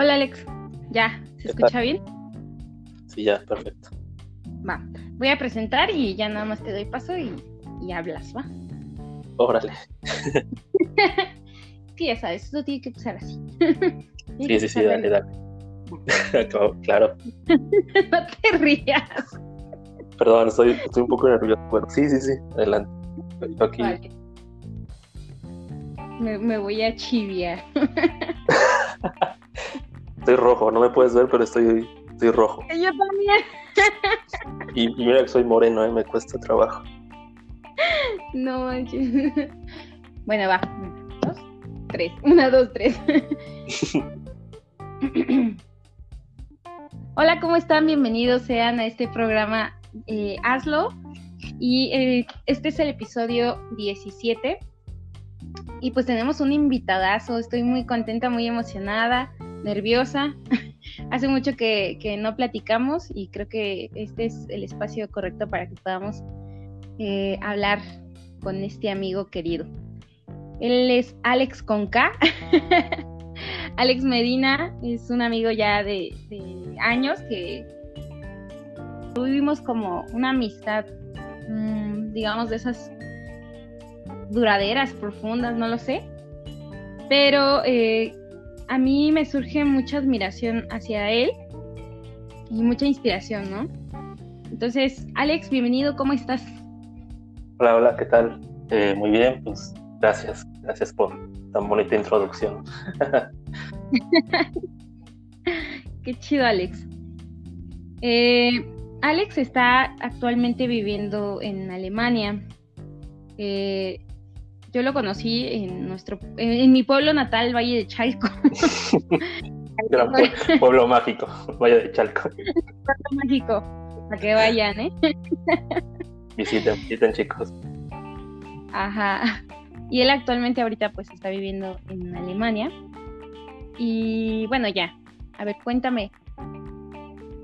Hola Alex, ¿ya? ¿Se escucha bien? Sí, ya, perfecto. Va, voy a presentar y ya nada más te doy paso y, hablas, ¿va? Órale. sí, ya sabes, esto tiene que pasar así. sí, sí, sí, dale, dale. claro. no te rías. Perdón, estoy, estoy un poco nervioso. Bueno, sí, sí, sí, adelante. aquí. Me, voy a chiviar. Estoy rojo, no me puedes ver, pero estoy, estoy rojo. Yo también. y, mira que soy moreno, ¿eh? me cuesta trabajo. No manches. Bueno, va. Dos, tres. Una, dos, tres. Hola, ¿cómo están? Bienvenidos sean a este programa eh, Hazlo. Y eh, este es el episodio 17. Y pues tenemos un invitadazo. Estoy muy contenta, muy emocionada, nerviosa. Hace mucho que, no platicamos y creo que este es el espacio correcto para que podamos eh, hablar con este amigo querido. Él es Alex Conca. Alex Medina es un amigo ya de, años que tuvimos como una amistad, mm, digamos, de esas duraderas, profundas, no lo sé. Pero eh, a mí me surge mucha admiración hacia él y mucha inspiración, ¿no? Entonces, Alex, bienvenido, ¿cómo estás? Hola, hola, ¿qué tal? Eh, muy bien, pues gracias, gracias por tan bonita introducción. Qué chido, Alex. Eh, Alex está actualmente viviendo en Alemania. Eh, yo lo conocí en nuestro, en, mi pueblo natal, Valle de Chalco. pueblo, mágico, Valle de Chalco. Pueblo mágico, para que vayan, ¿eh? visiten, visiten chicos. Ajá. Y él actualmente ahorita pues está viviendo en Alemania. Y bueno, ya. A ver, cuéntame.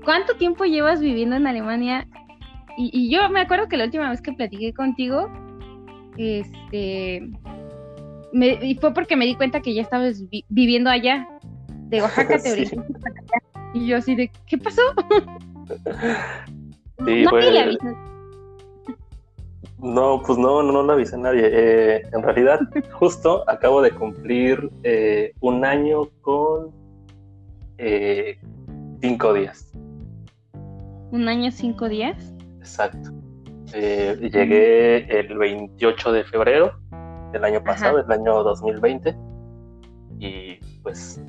¿Cuánto tiempo llevas viviendo en Alemania? Y, yo me acuerdo que la última vez que platiqué contigo, este, y fue porque me di cuenta que ya estabas viviendo allá. De Oaxaca te sí. Y yo así de, ¿qué pasó? Sí, no pues, no, pues no, no, no lo avisé a nadie. Eh, en realidad, justo acabo de cumplir eh, un año con eh, cinco días. ¿Un año, cinco días? Exacto. Llegué el 28 de febrero del año pasado, del año 2020. Y pues,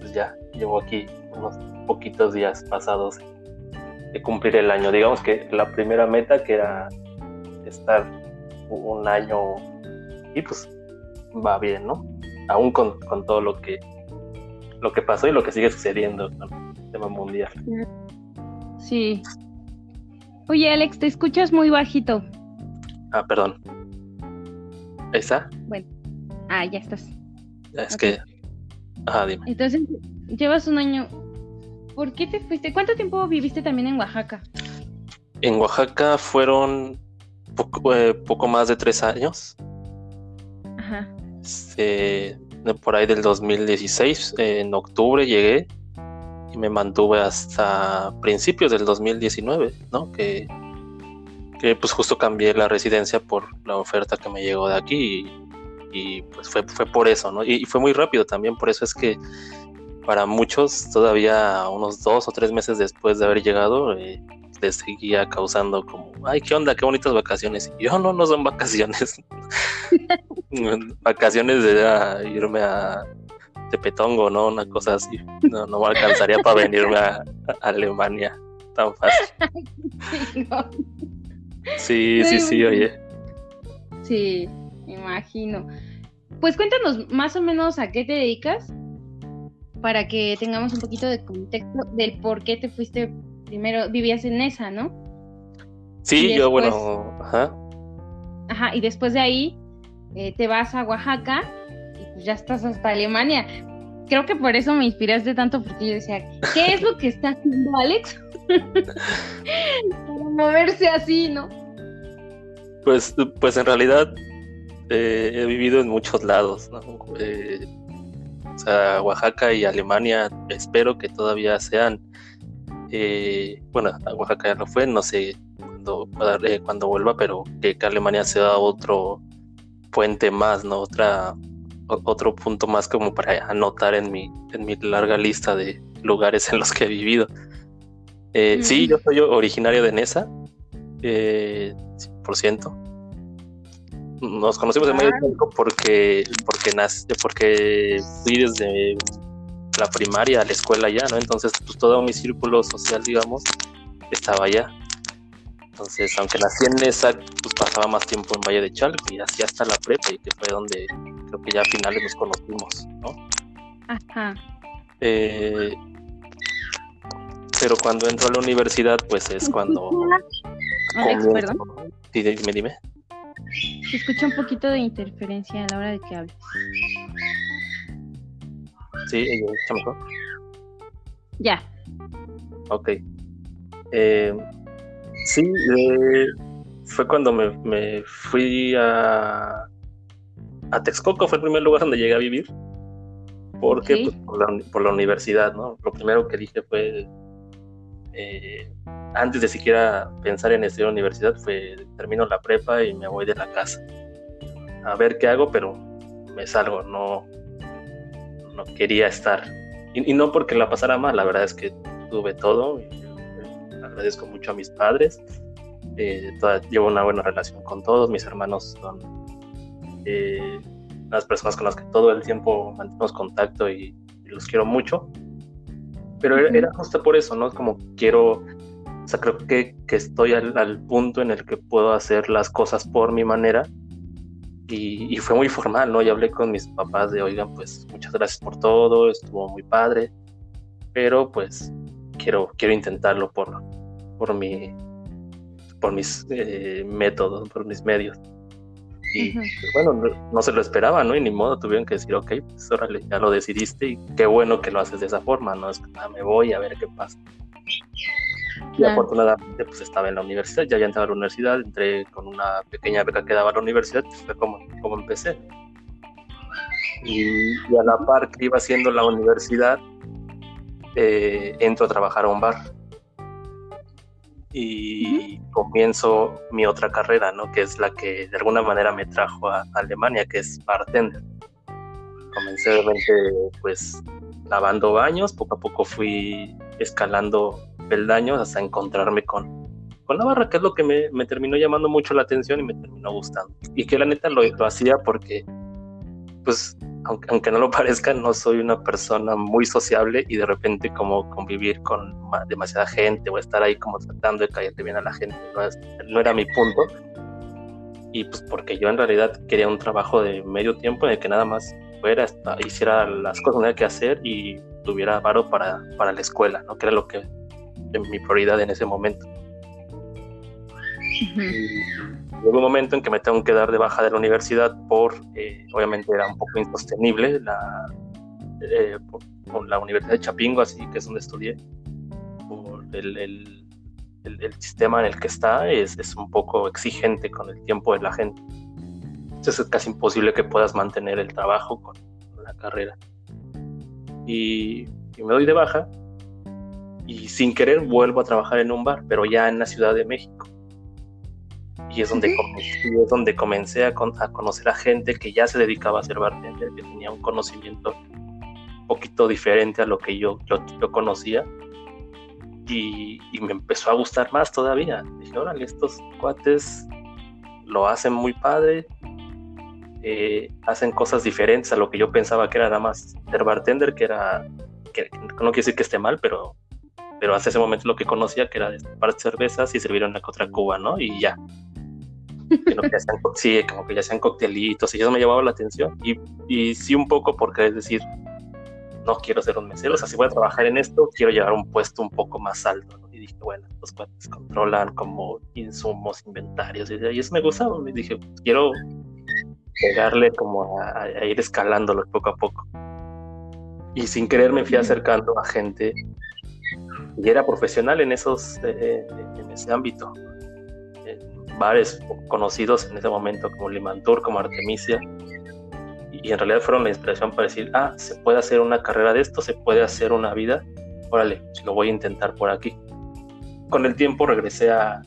pues ya llevo aquí unos poquitos días pasados de cumplir el año. Digamos que la primera meta que era estar un año y pues va bien, ¿no? Aún con, todo lo que lo que pasó y lo que sigue sucediendo con el tema mundial. Sí. Oye, Alex, te escuchas muy bajito. Ah, perdón. ¿Esa? Bueno. Ah, ya estás. Es que. Ajá, dime. Entonces, llevas un año. ¿Por qué te fuiste? ¿Cuánto tiempo viviste también en Oaxaca? En Oaxaca fueron poco, eh, poco más de tres años. Ajá. Este, por ahí del 2016, en octubre llegué y me mantuve hasta principios del 2019, ¿no? Que, que pues justo cambié la residencia por la oferta que me llegó de aquí y, pues fue, fue por eso, ¿no? Y, fue muy rápido también, por eso es que para muchos todavía unos dos o tres meses después de haber llegado, eh, les seguía causando como, ay, ¿qué onda? Qué bonitas vacaciones. Y yo, no, no son vacaciones. vacaciones de irme a Tepetongo, ¿no? Una cosa así. No, no me alcanzaría para venirme a, Alemania tan fácil. Sí, sí, sí, oye. Sí, imagino. Pues cuéntanos más o menos a qué te dedicas para que tengamos un poquito de contexto del por qué te fuiste primero vivías en esa, ¿no? Sí, yo bueno, ajá. Ajá, y después de ahí eh, te vas a Oaxaca ya estás hasta Alemania. Creo que por eso me inspiraste tanto, porque yo decía, ¿qué es lo que está haciendo Alex? Para moverse así, ¿no? Pues, pues en realidad eh, he vivido en muchos lados, ¿no? Eh, sea, Oaxaca y Alemania espero que todavía sean, eh, bueno, Oaxaca ya lo fue, no sé cuando, eh, cuando vuelva, pero que, Alemania sea otro puente más, ¿no? Otra, otro punto más como para anotar en mi, en mi larga lista de lugares en los que he vivido. Eh, sí, yo soy originario de Nesa, eh, 100%. Nos conocimos en medio tiempo porque, porque, nace, porque fui desde la primaria a la escuela allá, ¿no? Entonces, pues todo mi círculo social, digamos, estaba allá. Entonces, aunque nací en Nesa, pues pasaba más tiempo en Valle de Chalco y así hasta la prepa, y que fue donde creo que ya a finales nos conocimos, ¿no? Ajá. Eh, pero cuando entro a la universidad, pues es cuando. Alex, perdón. dime, dime. Se escucha un poquito de interferencia a la hora de que hables. Sí, escucha mejor. Ya. Ok. Eh, sí, eh, fue cuando me, me, fui a, a Texcoco, fue el primer lugar donde llegué a vivir. Porque pues, por, la, por la universidad, ¿no? Lo primero que dije fue eh, antes de siquiera pensar en estudiar universidad, fue termino la prepa y me voy de la casa. A ver qué hago, pero me salgo, no, no quería estar. Y, no porque la pasara mal, la verdad es que tuve todo. Agradezco mucho a mis padres. Eh, llevo una buena relación con todos. Mis hermanos son eh, las personas con las que todo el tiempo mantenemos contacto y los quiero mucho pero era, justo por eso, ¿no? Como quiero, o sea, creo que, que estoy al, punto en el que puedo hacer las cosas por mi manera. Y, fue muy formal, ¿no? Y hablé con mis papás de, oigan, pues muchas gracias por todo, estuvo muy padre, pero pues quiero, quiero intentarlo por, por, mi, por mis eh, métodos, por mis medios. Y bueno, no, se lo esperaba, ¿no? Y ni modo, tuvieron que decir, ok, pues órale, ya lo decidiste y qué bueno que lo haces de esa forma, ¿no? Es que ah, me voy a ver qué pasa. Y afortunadamente, pues estaba en la universidad, ya había entrado a la universidad, entré con una pequeña beca que daba a la universidad, pues fue como, como empecé. Y, a la par que iba haciendo la universidad, eh, entro a trabajar a un bar y comienzo mi otra carrera, ¿no? Que es la que de alguna manera me trajo a Alemania, que es bartender. Comencé obviamente pues lavando baños, poco a poco fui escalando peldaños hasta encontrarme con, con la barra, que es lo que me, me, terminó llamando mucho la atención y me terminó gustando. Y que la neta lo, lo hacía porque pues aunque, no lo parezca, no soy una persona muy sociable y de repente como convivir con demasiada gente o estar ahí como tratando de caerle bien a la gente no, era mi punto. Y pues porque yo en realidad quería un trabajo de medio tiempo en el que nada más fuera, hiciera las cosas que tenía que hacer y tuviera varo para, para la escuela, ¿no? que era lo que mi prioridad en ese momento. Llegó un momento en que me tengo que dar de baja de la universidad por, eh, obviamente era un poco insostenible, la, eh, la Universidad de Chapingo, así que es donde estudié, el, sistema en el que está, es, es, un poco exigente con el tiempo de la gente. Entonces es casi imposible que puedas mantener el trabajo con, la carrera. Y, y me doy de baja y sin querer vuelvo a trabajar en un bar, pero ya en la Ciudad de México y es donde, comencé, es donde comencé a, conocer a gente que ya se dedicaba a ser bartender, que tenía un conocimiento un poquito diferente a lo que yo, yo, conocía. Y, me empezó a gustar más todavía. Dije, órale, estos cuates lo hacen muy padre, eh, hacen cosas diferentes a lo que yo pensaba que era nada más ser bartender, que era, que, no quiere decir que esté mal, pero pero hasta ese momento lo que conocía que era destapar cervezas y servir una otra cuba, ¿no? Y ya sí, como que ya sean coctelitos, y eso me llamaba la atención. Y, y sí, un poco porque es decir, no quiero ser un mesero, o sea, si voy a trabajar en esto, quiero llevar un puesto un poco más alto. Y dije, bueno, los cuates controlan como insumos, inventarios, y, eso me gustaba. Y dije, quiero pegarle como a, ir escalándolo poco a poco. Y sin querer me fui acercando a gente y era profesional en esos eh, en ese ámbito bares conocidos en ese momento como Limantur, como Artemisia. y, en realidad fueron la inspiración para decir, ah, se puede hacer una carrera de esto, se puede hacer una vida, órale, lo voy a intentar por aquí. Con el tiempo regresé a,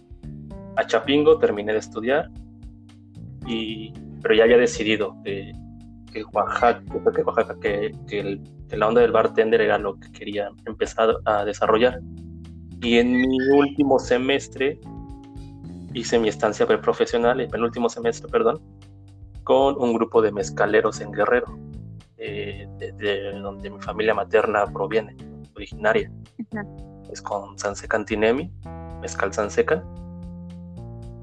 a Chapingo, terminé de estudiar, y, pero ya había decidido que, que Oaxaca, que, Oaxaca que, que, la onda del bartender era lo que quería empezar a desarrollar. Y en mi último semestre hice mi estancia preprofesional, el penúltimo semestre, perdón, con un grupo de mezcaleros en Guerrero, eh, de, donde mi familia materna proviene, originaria. Es con Sansecan Tinemi, Mezcal Sansecan.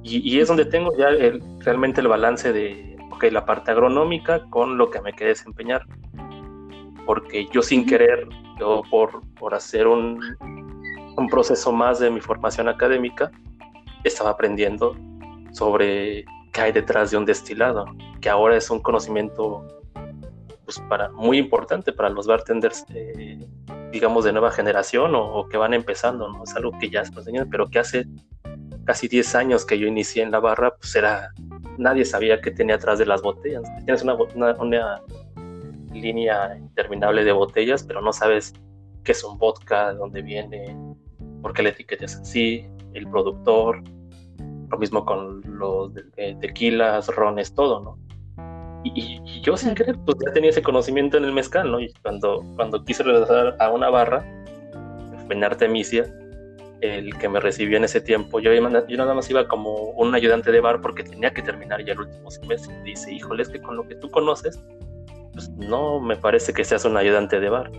Y, y es donde tengo ya realmente el balance de okay, la parte agronómica con lo que me quedé desempeñar. Porque yo sin querer, yo por, por hacer un, un proceso más de mi formación académica, estaba aprendiendo sobre qué hay detrás de un destilado, que ahora es un conocimiento pues, para, muy importante para los bartenders, digamos, de nueva generación o, que van empezando, ¿no? Es algo que ya se enseñan, pero que hace casi 10 años que yo inicié en la barra, pues era, nadie sabía qué tenía atrás de las botellas. Tienes una, una, una línea interminable de botellas, pero no sabes qué es un vodka, de dónde viene, por qué la etiqueta es así, el productor, lo mismo con los tequilas, rones, todo, ¿no? Y, yo sin querer, pues ya tenía ese conocimiento en el mezcal, ¿no? Y cuando, cuando quise regresar a una barra, en Artemisia, el que me recibió en ese tiempo, yo, yo nada más iba como un ayudante de bar porque tenía que terminar ya el último semestre. Dice, híjole, es que con lo que tú conoces, pues no me parece que seas un ayudante de bar.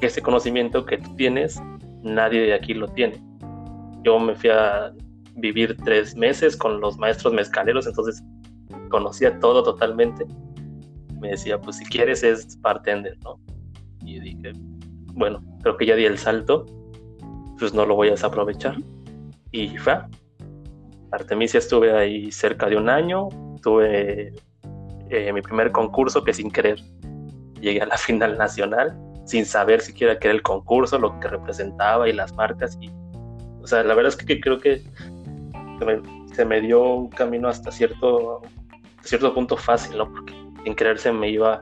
Ese conocimiento que tú tienes, nadie de aquí lo tiene. Yo me fui a vivir tres meses con los maestros mezcaleros, entonces conocía todo totalmente. Me decía, pues si quieres es bartender, ¿no? Y dije, bueno, creo que ya di el salto, pues no lo voy a desaprovechar. Y fue. Artemisia estuve ahí cerca de un año, tuve eh, mi primer concurso que sin querer llegué a la final nacional, sin saber siquiera qué era el concurso, lo que representaba y las marcas. Y, sea, la verdad es que creo que se me, dio un camino hasta cierto, cierto punto fácil, ¿no? Porque sin querer se me iba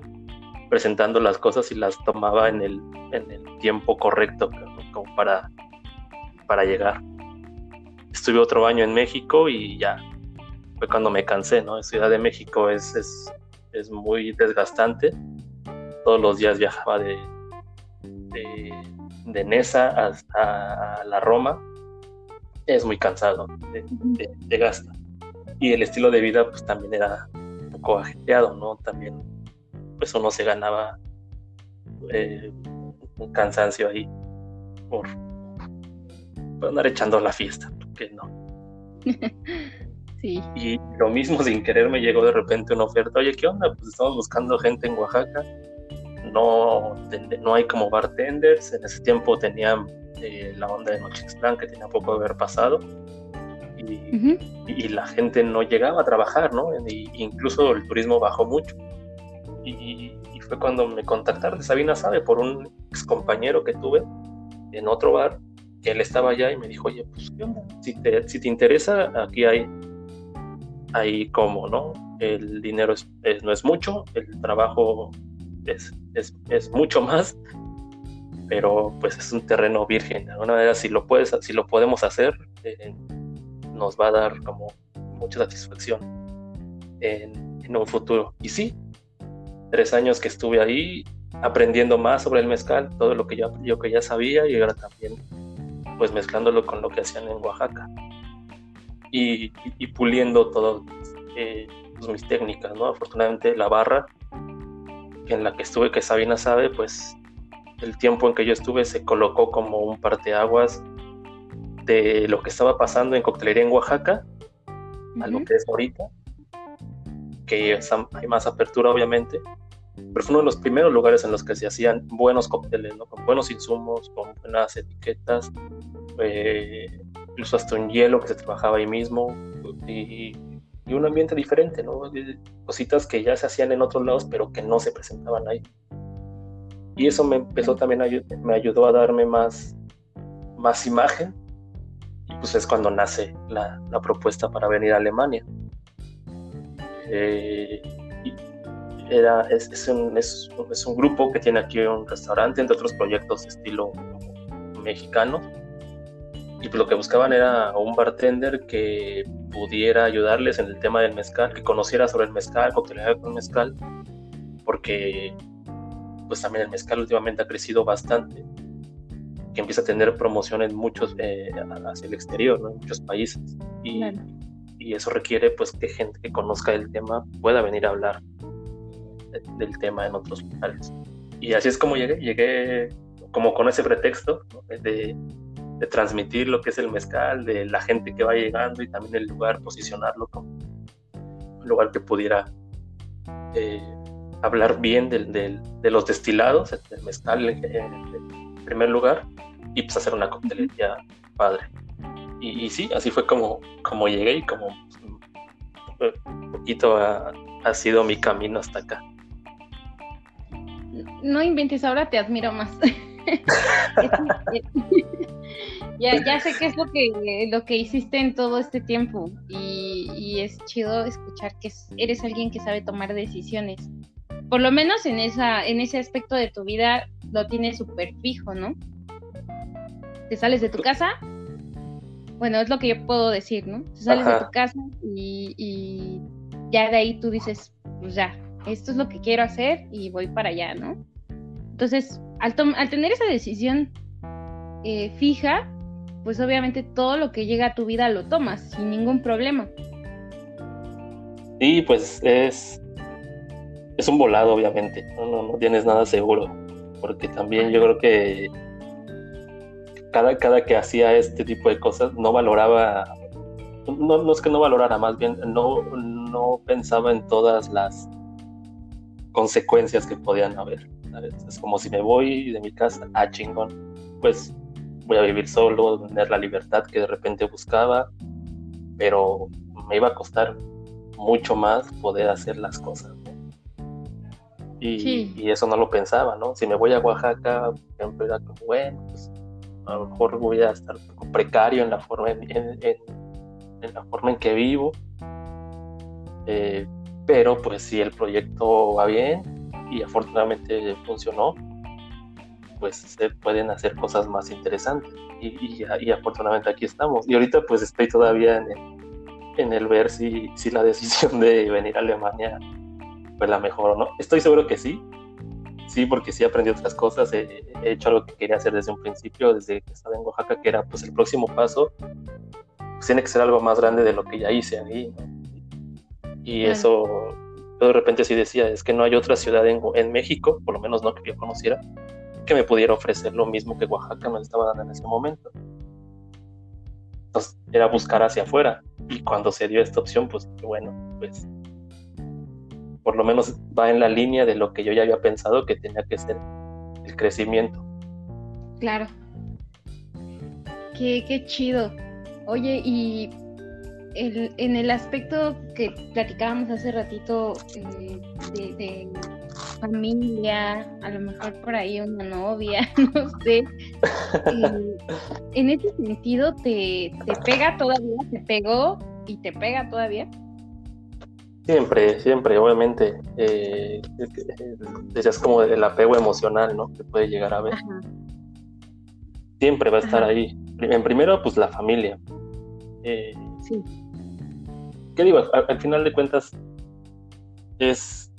presentando las cosas y las tomaba en el, en el tiempo correcto como para, para llegar. Estuve otro año en México y ya fue cuando me cansé, ¿no? Ciudad de México es, es, es muy desgastante. Todos los días viajaba de, de, de Nesa hasta la Roma es muy cansado, de gasta. Y el estilo de vida pues también era un poco ajetreado, ¿no? También pues uno se ganaba eh, un cansancio ahí por, andar echando la fiesta, porque no. sí. Y lo mismo sin querer me llegó de repente una oferta, oye, ¿qué onda? Pues estamos buscando gente en Oaxaca, no, no hay como bartenders, en ese tiempo tenían la onda de Nochixtlán que tenía poco de haber pasado y, y, la gente no llegaba a trabajar, ¿no? Y, incluso el turismo bajó mucho. Y, fue cuando me contactaron de Sabina Sabe por un ex compañero que tuve en otro bar, que él estaba allá y me dijo, oye, pues, ¿qué onda? Si te, si te interesa, aquí hay, hay como, ¿no? El dinero es, no es mucho, el trabajo es, es, es mucho más pero pues es un terreno virgen. De alguna manera, si lo, puedes, si lo podemos hacer, eh, nos va a dar como mucha satisfacción en, un futuro. Y sí, tres años que estuve ahí aprendiendo más sobre el mezcal, todo lo que yo, yo que ya sabía y ahora también pues mezclándolo con lo que hacían en Oaxaca y, y, puliendo todas eh, pues, mis técnicas, ¿no? Afortunadamente la barra en la que estuve, que Sabina sabe, pues el tiempo en que yo estuve se colocó como un parteaguas de lo que estaba pasando en coctelería en Oaxaca a lo que es ahorita, que hay más apertura obviamente, pero fue uno de los primeros lugares en los que se hacían buenos cócteles, con buenos insumos, con buenas etiquetas, eh, incluso hasta un hielo que se trabajaba ahí mismo y, y un ambiente diferente, ¿no? cositas que ya se hacían en otros lados pero que no se presentaban ahí y eso me empezó también a, me ayudó a darme más, más imagen y pues es cuando nace la, la propuesta para venir a Alemania. Eh, era, es, un, es, es, un, grupo que tiene aquí un restaurante, entre otros proyectos de estilo mexicano. Y pues lo que buscaban era un bartender que pudiera ayudarles en el tema del mezcal, que conociera sobre el mezcal, coctelería con mezcal, porque pues también el mezcal últimamente ha crecido bastante, que empieza a tener promoción en muchos, eh, hacia el exterior, en muchos países. Y, y, eso requiere pues que gente que conozca el tema pueda venir a hablar del tema en otros lugares. Y así es como llegué, llegué como con ese pretexto de, de, transmitir lo que es el mezcal, de la gente que va llegando y también el lugar, posicionarlo como un lugar que pudiera eh, hablar bien del, de los destilados, del mezcal en, primer lugar, y pues hacer una coctelería padre. Y, sí, así fue como, como llegué y como un poquito ha, ha sido mi camino hasta acá. No inventes, ahora te admiro más. ya, ya sé qué es lo que, lo que hiciste en todo este tiempo y, y es chido escuchar que eres alguien que sabe tomar decisiones por lo menos en, esa, en ese aspecto de tu vida lo tienes súper fijo, ¿no? Te sales de tu casa, bueno, es lo que yo puedo decir, ¿no? Te sales de tu casa y, ya de ahí tú dices, pues ya, esto es lo que quiero hacer y voy para allá, ¿no? Entonces, al, al tener esa decisión eh, fija, pues obviamente todo lo que llega a tu vida lo tomas sin ningún problema. Sí, pues es es un volado, obviamente, no, no, tienes nada seguro, porque también yo creo que cada, cada que hacía este tipo de cosas no valoraba, no, no es que no valorara, más bien no, no pensaba en todas las consecuencias que podían haber. Es como si me voy de mi casa, ah, chingón, pues voy a vivir solo, tener la libertad que de repente buscaba, pero me iba a costar mucho más poder hacer las cosas. Y, eso no lo pensaba, ¿no? Si me voy a Oaxaca, por ejemplo, era como, bueno, pues a lo mejor voy a estar precario en la forma en, la forma en que vivo. Eh, pero pues si el proyecto va bien y afortunadamente funcionó, pues se pueden hacer cosas más interesantes. Y, y, afortunadamente aquí estamos. Y ahorita pues estoy todavía en el, en el ver si, si la decisión de venir a Alemania fue la mejor o no. Estoy seguro que sí. Sí, porque sí aprendí otras cosas. He, hecho algo que quería hacer desde un principio, desde que estaba en Oaxaca, que era pues el próximo paso. Pues, tiene que ser algo más grande de lo que ya hice ahí. Y eso, yo de repente sí decía, es que no hay otra ciudad en, en México, por lo menos no que yo conociera, que me pudiera ofrecer lo mismo que Oaxaca me estaba dando en ese momento. Entonces era buscar hacia afuera. Y cuando se dio esta opción, pues bueno, pues por lo menos va en la línea de lo que yo ya había pensado que tenía que ser el crecimiento. Claro. Qué, qué chido. Oye, y el, en el aspecto que platicábamos hace ratito eh, de, familia, a lo mejor por ahí una novia, no sé. Eh, en ese sentido, ¿te, ¿te pega todavía? ¿Te pegó y te pega todavía? Siempre, siempre, obviamente. Eh, decías como el apego emocional, ¿no? Que puede llegar a ver. Siempre va a estar ahí. En primero, pues la familia. Eh, sí. ¿Qué digo? Al, final de cuentas, es.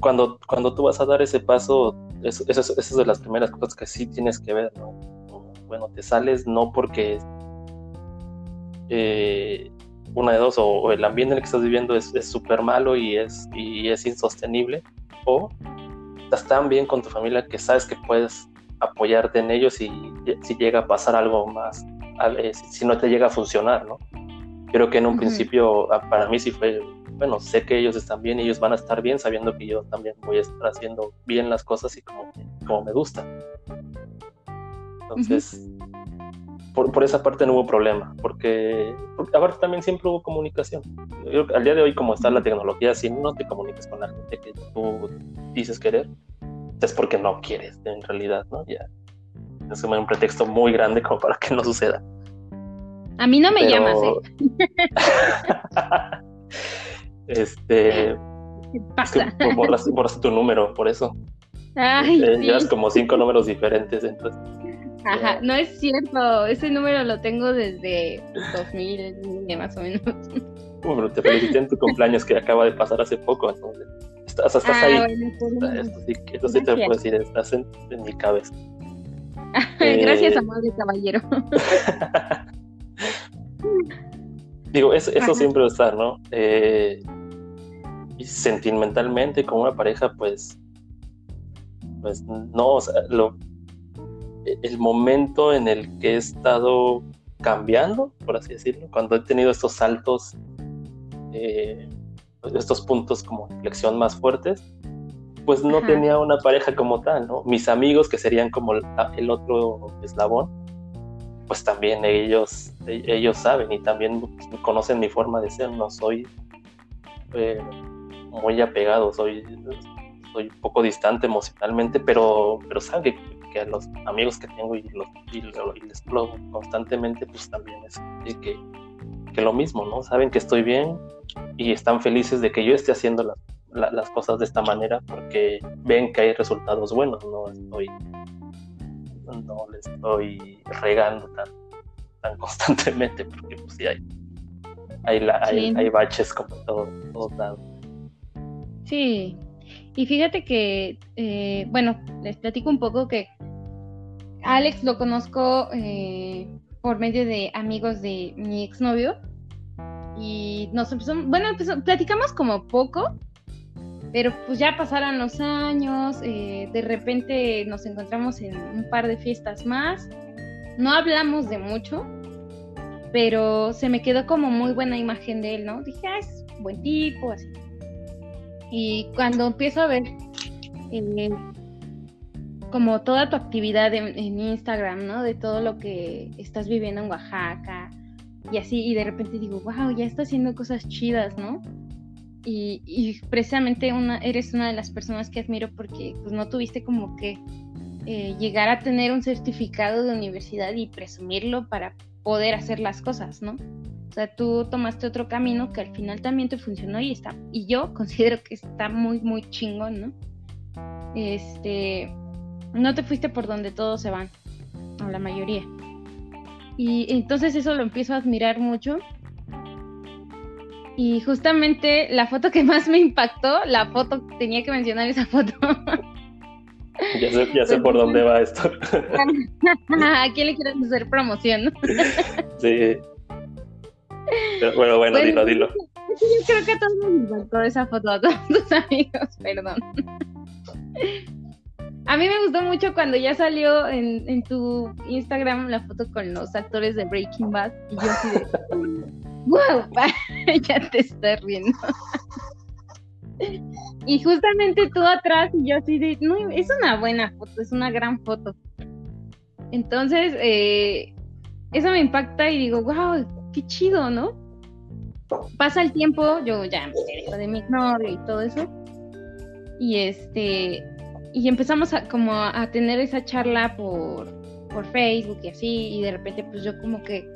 Cuando, cuando tú vas a dar ese paso, eso, es de las primeras cosas que sí tienes que ver, ¿no? Bueno, te sales no porque. Eh, una de dos, o, el ambiente en el que estás viviendo es súper malo y es, y es insostenible, o estás tan bien con tu familia que sabes que puedes apoyarte en ellos y si llega a pasar algo más, eh, si no te llega a funcionar, ¿no? Creo que en un principio ah, para mí sí fue, bueno, sé que ellos están bien y ellos van a estar bien sabiendo que yo también voy a estar haciendo bien las cosas y como, como me gusta. Entonces, por, esa parte no hubo problema, porque, aparte también siempre hubo comunicación. al día de hoy, como está la tecnología, si no te comunicas con la gente que tú dices querer, es porque no quieres en realidad, ¿no? Ya es un pretexto muy grande como para que no suceda. A mí no me llamas, ¿eh? este, Pasa. borras, tu número, por eso. Ay, eh, Llevas como cinco números diferentes, entonces. Ajá, no es cierto. Ese número lo tengo desde 2000, más o menos. Bueno, te felicité en tu cumpleaños que acaba de pasar hace poco, entonces. Estás, estás ah, ahí. Bueno, esto sí, esto sí te puedo decir, estás en, mi cabeza. Gracias, eh... amable caballero. Digo, eso, eso siempre va a estar, ¿no? Eh, y sentimentalmente, como una pareja, pues. Pues no, o sea, lo, el momento en el que he estado cambiando, por así decirlo, cuando he tenido estos saltos, eh, estos puntos como inflexión más fuertes, pues no tenía una pareja como tal, ¿no? Mis amigos, que serían como el otro eslabón, pues también ellos, ellos saben y también conocen mi forma de ser, no soy eh, muy apegado, soy, soy un poco distante emocionalmente, pero, pero saben que que a los amigos que tengo y, los, y, les hablo constantemente, pues también es que, que, lo mismo, ¿no? Saben que estoy bien y están felices de que yo esté haciendo las cosas de esta manera porque ven que hay resultados buenos, no estoy, no le estoy regando tan, tan constantemente porque pues sí hay, hay, hay, hay baches como todo, todos lados. Sí, y fíjate que, eh, bueno, les platico un poco que Alex lo conozco eh, por medio de amigos de mi exnovio. Y nos empezamos, bueno, platicamos como poco, pero pues ya pasaron los años, eh, de repente nos encontramos en un par de fiestas más. No hablamos de mucho, pero se me quedó como muy buena imagen de él, ¿no? Dije, ah, es buen tipo, así. Y cuando empiezo a ver eh, como toda tu actividad en, Instagram, ¿no? De todo lo que estás viviendo en Oaxaca y así, y de repente digo, wow, ya estás haciendo cosas chidas, ¿no? Y, precisamente una, eres una de las personas que admiro porque pues no tuviste como que eh, llegar a tener un certificado de universidad y presumirlo para poder hacer las cosas, ¿no? O sea, tú tomaste otro camino que al final también te funcionó y está, y yo considero que está muy, muy chingón, ¿no? Este, no te fuiste por donde todos se van, o la mayoría. Y entonces eso lo empiezo a admirar mucho. Y justamente la foto que más me impactó, la foto, tenía que mencionar esa foto. Ya sé, ya sé por dónde va esto. ¿A quién le quieres hacer promoción? Sí. Bueno, bueno, dilo, dilo. Yo creo que a todos nos impactó esa foto, a todos tus amigos, perdón. A mí me gustó mucho cuando ya salió en, tu Instagram la foto con los actores de Breaking Bad y yo así de, wow, ya te estás riendo. y justamente tú atrás y yo así de, no, es una buena foto, es una gran foto. Entonces, eh, eso me impacta y digo, wow, qué chido, ¿no? Pasa el tiempo, yo ya me de mi novio y todo eso. Y este, y empezamos a, como a tener esa charla por, por Facebook y así, y de repente pues yo como que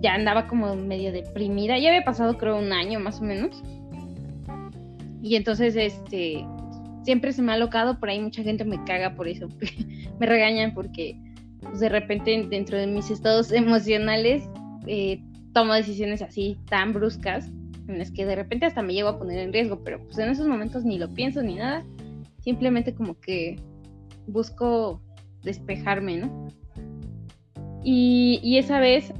ya andaba como medio deprimida, ya había pasado creo un año más o menos. Y entonces este siempre se me ha locado, por ahí mucha gente me caga por eso, me regañan porque pues, de repente dentro de mis estados emocionales eh, tomo decisiones así tan bruscas en las que de repente hasta me llevo a poner en riesgo, pero pues en esos momentos ni lo pienso ni nada simplemente como que busco despejarme, ¿no? Y, esa vez,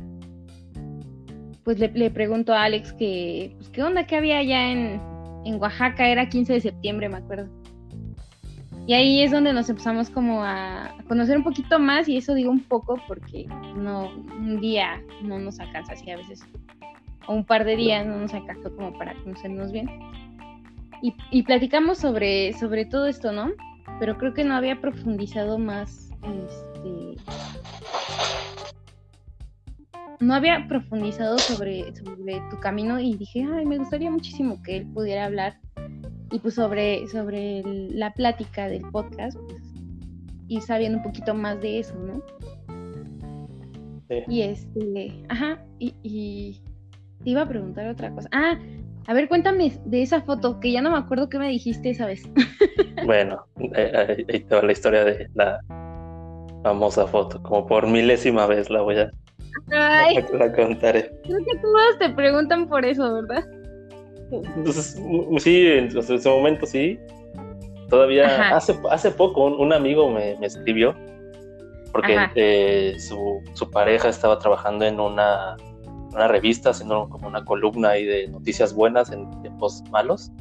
pues le, pregunto a Alex que, pues, ¿qué onda? ¿Qué había allá en, en Oaxaca? Era 15 de septiembre, me acuerdo. Y ahí es donde nos empezamos como a conocer un poquito más y eso digo un poco porque no un día no nos alcanza así a veces o un par de días no nos alcanzó como para conocernos bien y, platicamos sobre, sobre todo esto, ¿no? Pero creo que no había profundizado más, este, no había profundizado sobre, sobre tu camino y dije, ay, me gustaría muchísimo que él pudiera hablar y pues sobre, sobre la plática del podcast, pues ir sabiendo un poquito más de eso, ¿no? Y este, ajá, y, y te iba a preguntar otra cosa. Ah, A ver, cuéntame de esa foto, que ya no me acuerdo qué me dijiste esa vez. bueno, ahí te va la historia de la famosa foto, como por milésima vez la voy a Ay, la contaré. Creo que todos te preguntan por eso, ¿verdad? Entonces, sí, en ese momento sí. Todavía hace, hace poco un, amigo me, escribió porque eh, su, su, pareja estaba trabajando en una, una, revista, haciendo como una columna ahí de noticias buenas en tiempos malos.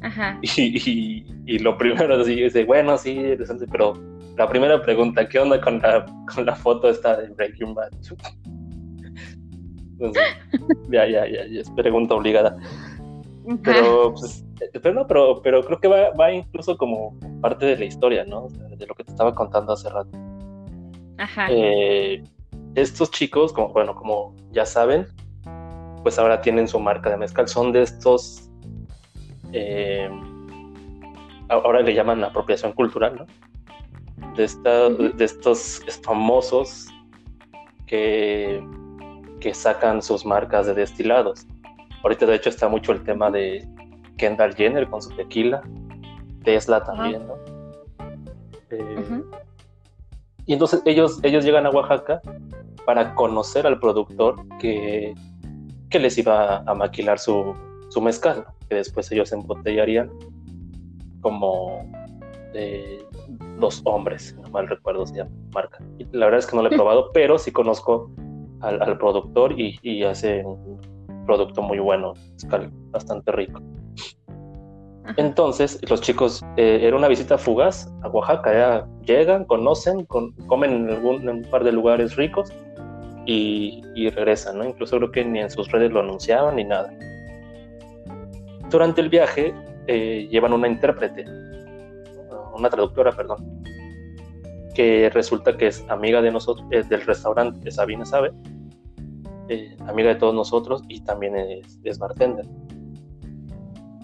Ajá. Y, y, lo primero así dice, bueno, sí, interesante, pero la primera pregunta, ¿qué onda con la, con la foto esta de Breaking Bad? ya, ya, ya, ya, es pregunta obligada. Pero, pues, pero no, pero, pero creo que va, va incluso como parte de la historia, ¿no? de lo que te estaba contando hace rato. Ajá. Eh, estos chicos, como, bueno, como ya saben, pues ahora tienen su marca de mezcal. Son de estos, eh, ahora le llaman apropiación cultural, ¿no? De, esta, de estos famosos que, que sacan sus marcas de destilados. Ahorita de hecho está mucho el tema de Kendall Jenner con su tequila, Tesla también, ¿no? Eh, y entonces ellos, ellos llegan a Oaxaca para conocer al productor que, que les iba a maquilar su, su mezcal, que después ellos embotellarían como eh, los hombres, no mal recuerdo se llama marca. la verdad es que no lo he probado, pero sí conozco al, productor y, y hace producto muy bueno, bastante rico. Entonces, los chicos, eh, era una visita fugaz a Oaxaca, ya llegan, conocen, comen en, algún, un par de lugares ricos y, regresan, ¿no? Incluso creo que ni en sus redes lo anunciaban ni nada. Durante el viaje eh, llevan una intérprete, una traductora, perdón, que resulta que es amiga de nosotros, eh, del restaurante, Sabina sabe, eh, amiga de todos nosotros y también es, bartender.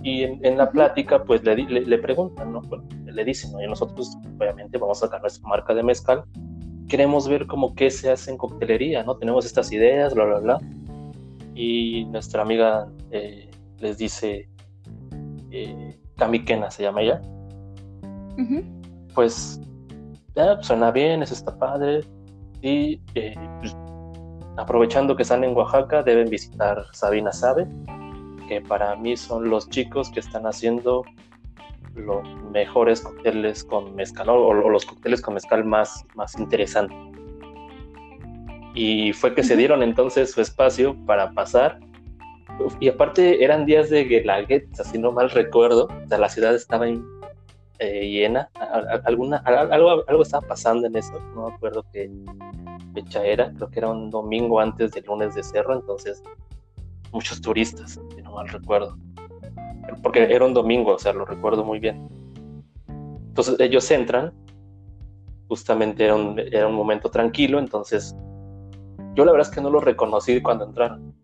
Y en, la plática, pues le, le, preguntan, ¿no? Bueno, le dicen, ¿no? Y nosotros, obviamente, vamos a sacar nuestra marca de mezcal. Queremos ver cómo qué se hace en coctelería, ¿no? Tenemos estas ideas, bla, bla, bla. Y nuestra amiga eh, les dice, eh, se llama ella. Pues, suena bien, eso está padre. Y eh, pues, aprovechando que están en Oaxaca, deben visitar Sabina Sabe, que para mí son los chicos que están haciendo los mejores cócteles con mezcal o, los cócteles con mezcal más, más interesantes. Y fue que se dieron entonces su espacio para pasar. Y aparte eran días de Guelaguetza, si no mal recuerdo. O sea, la ciudad estaba eh, llena. Alguna, algo, algo estaba pasando en eso, no me acuerdo qué, fecha era, creo que era un domingo antes del lunes de cerro, entonces muchos turistas, si no mal recuerdo. Porque era un domingo, o sea, lo recuerdo muy bien. Entonces ellos entran, justamente era un, era un momento tranquilo, entonces yo la verdad es que no lo reconocí cuando entraron.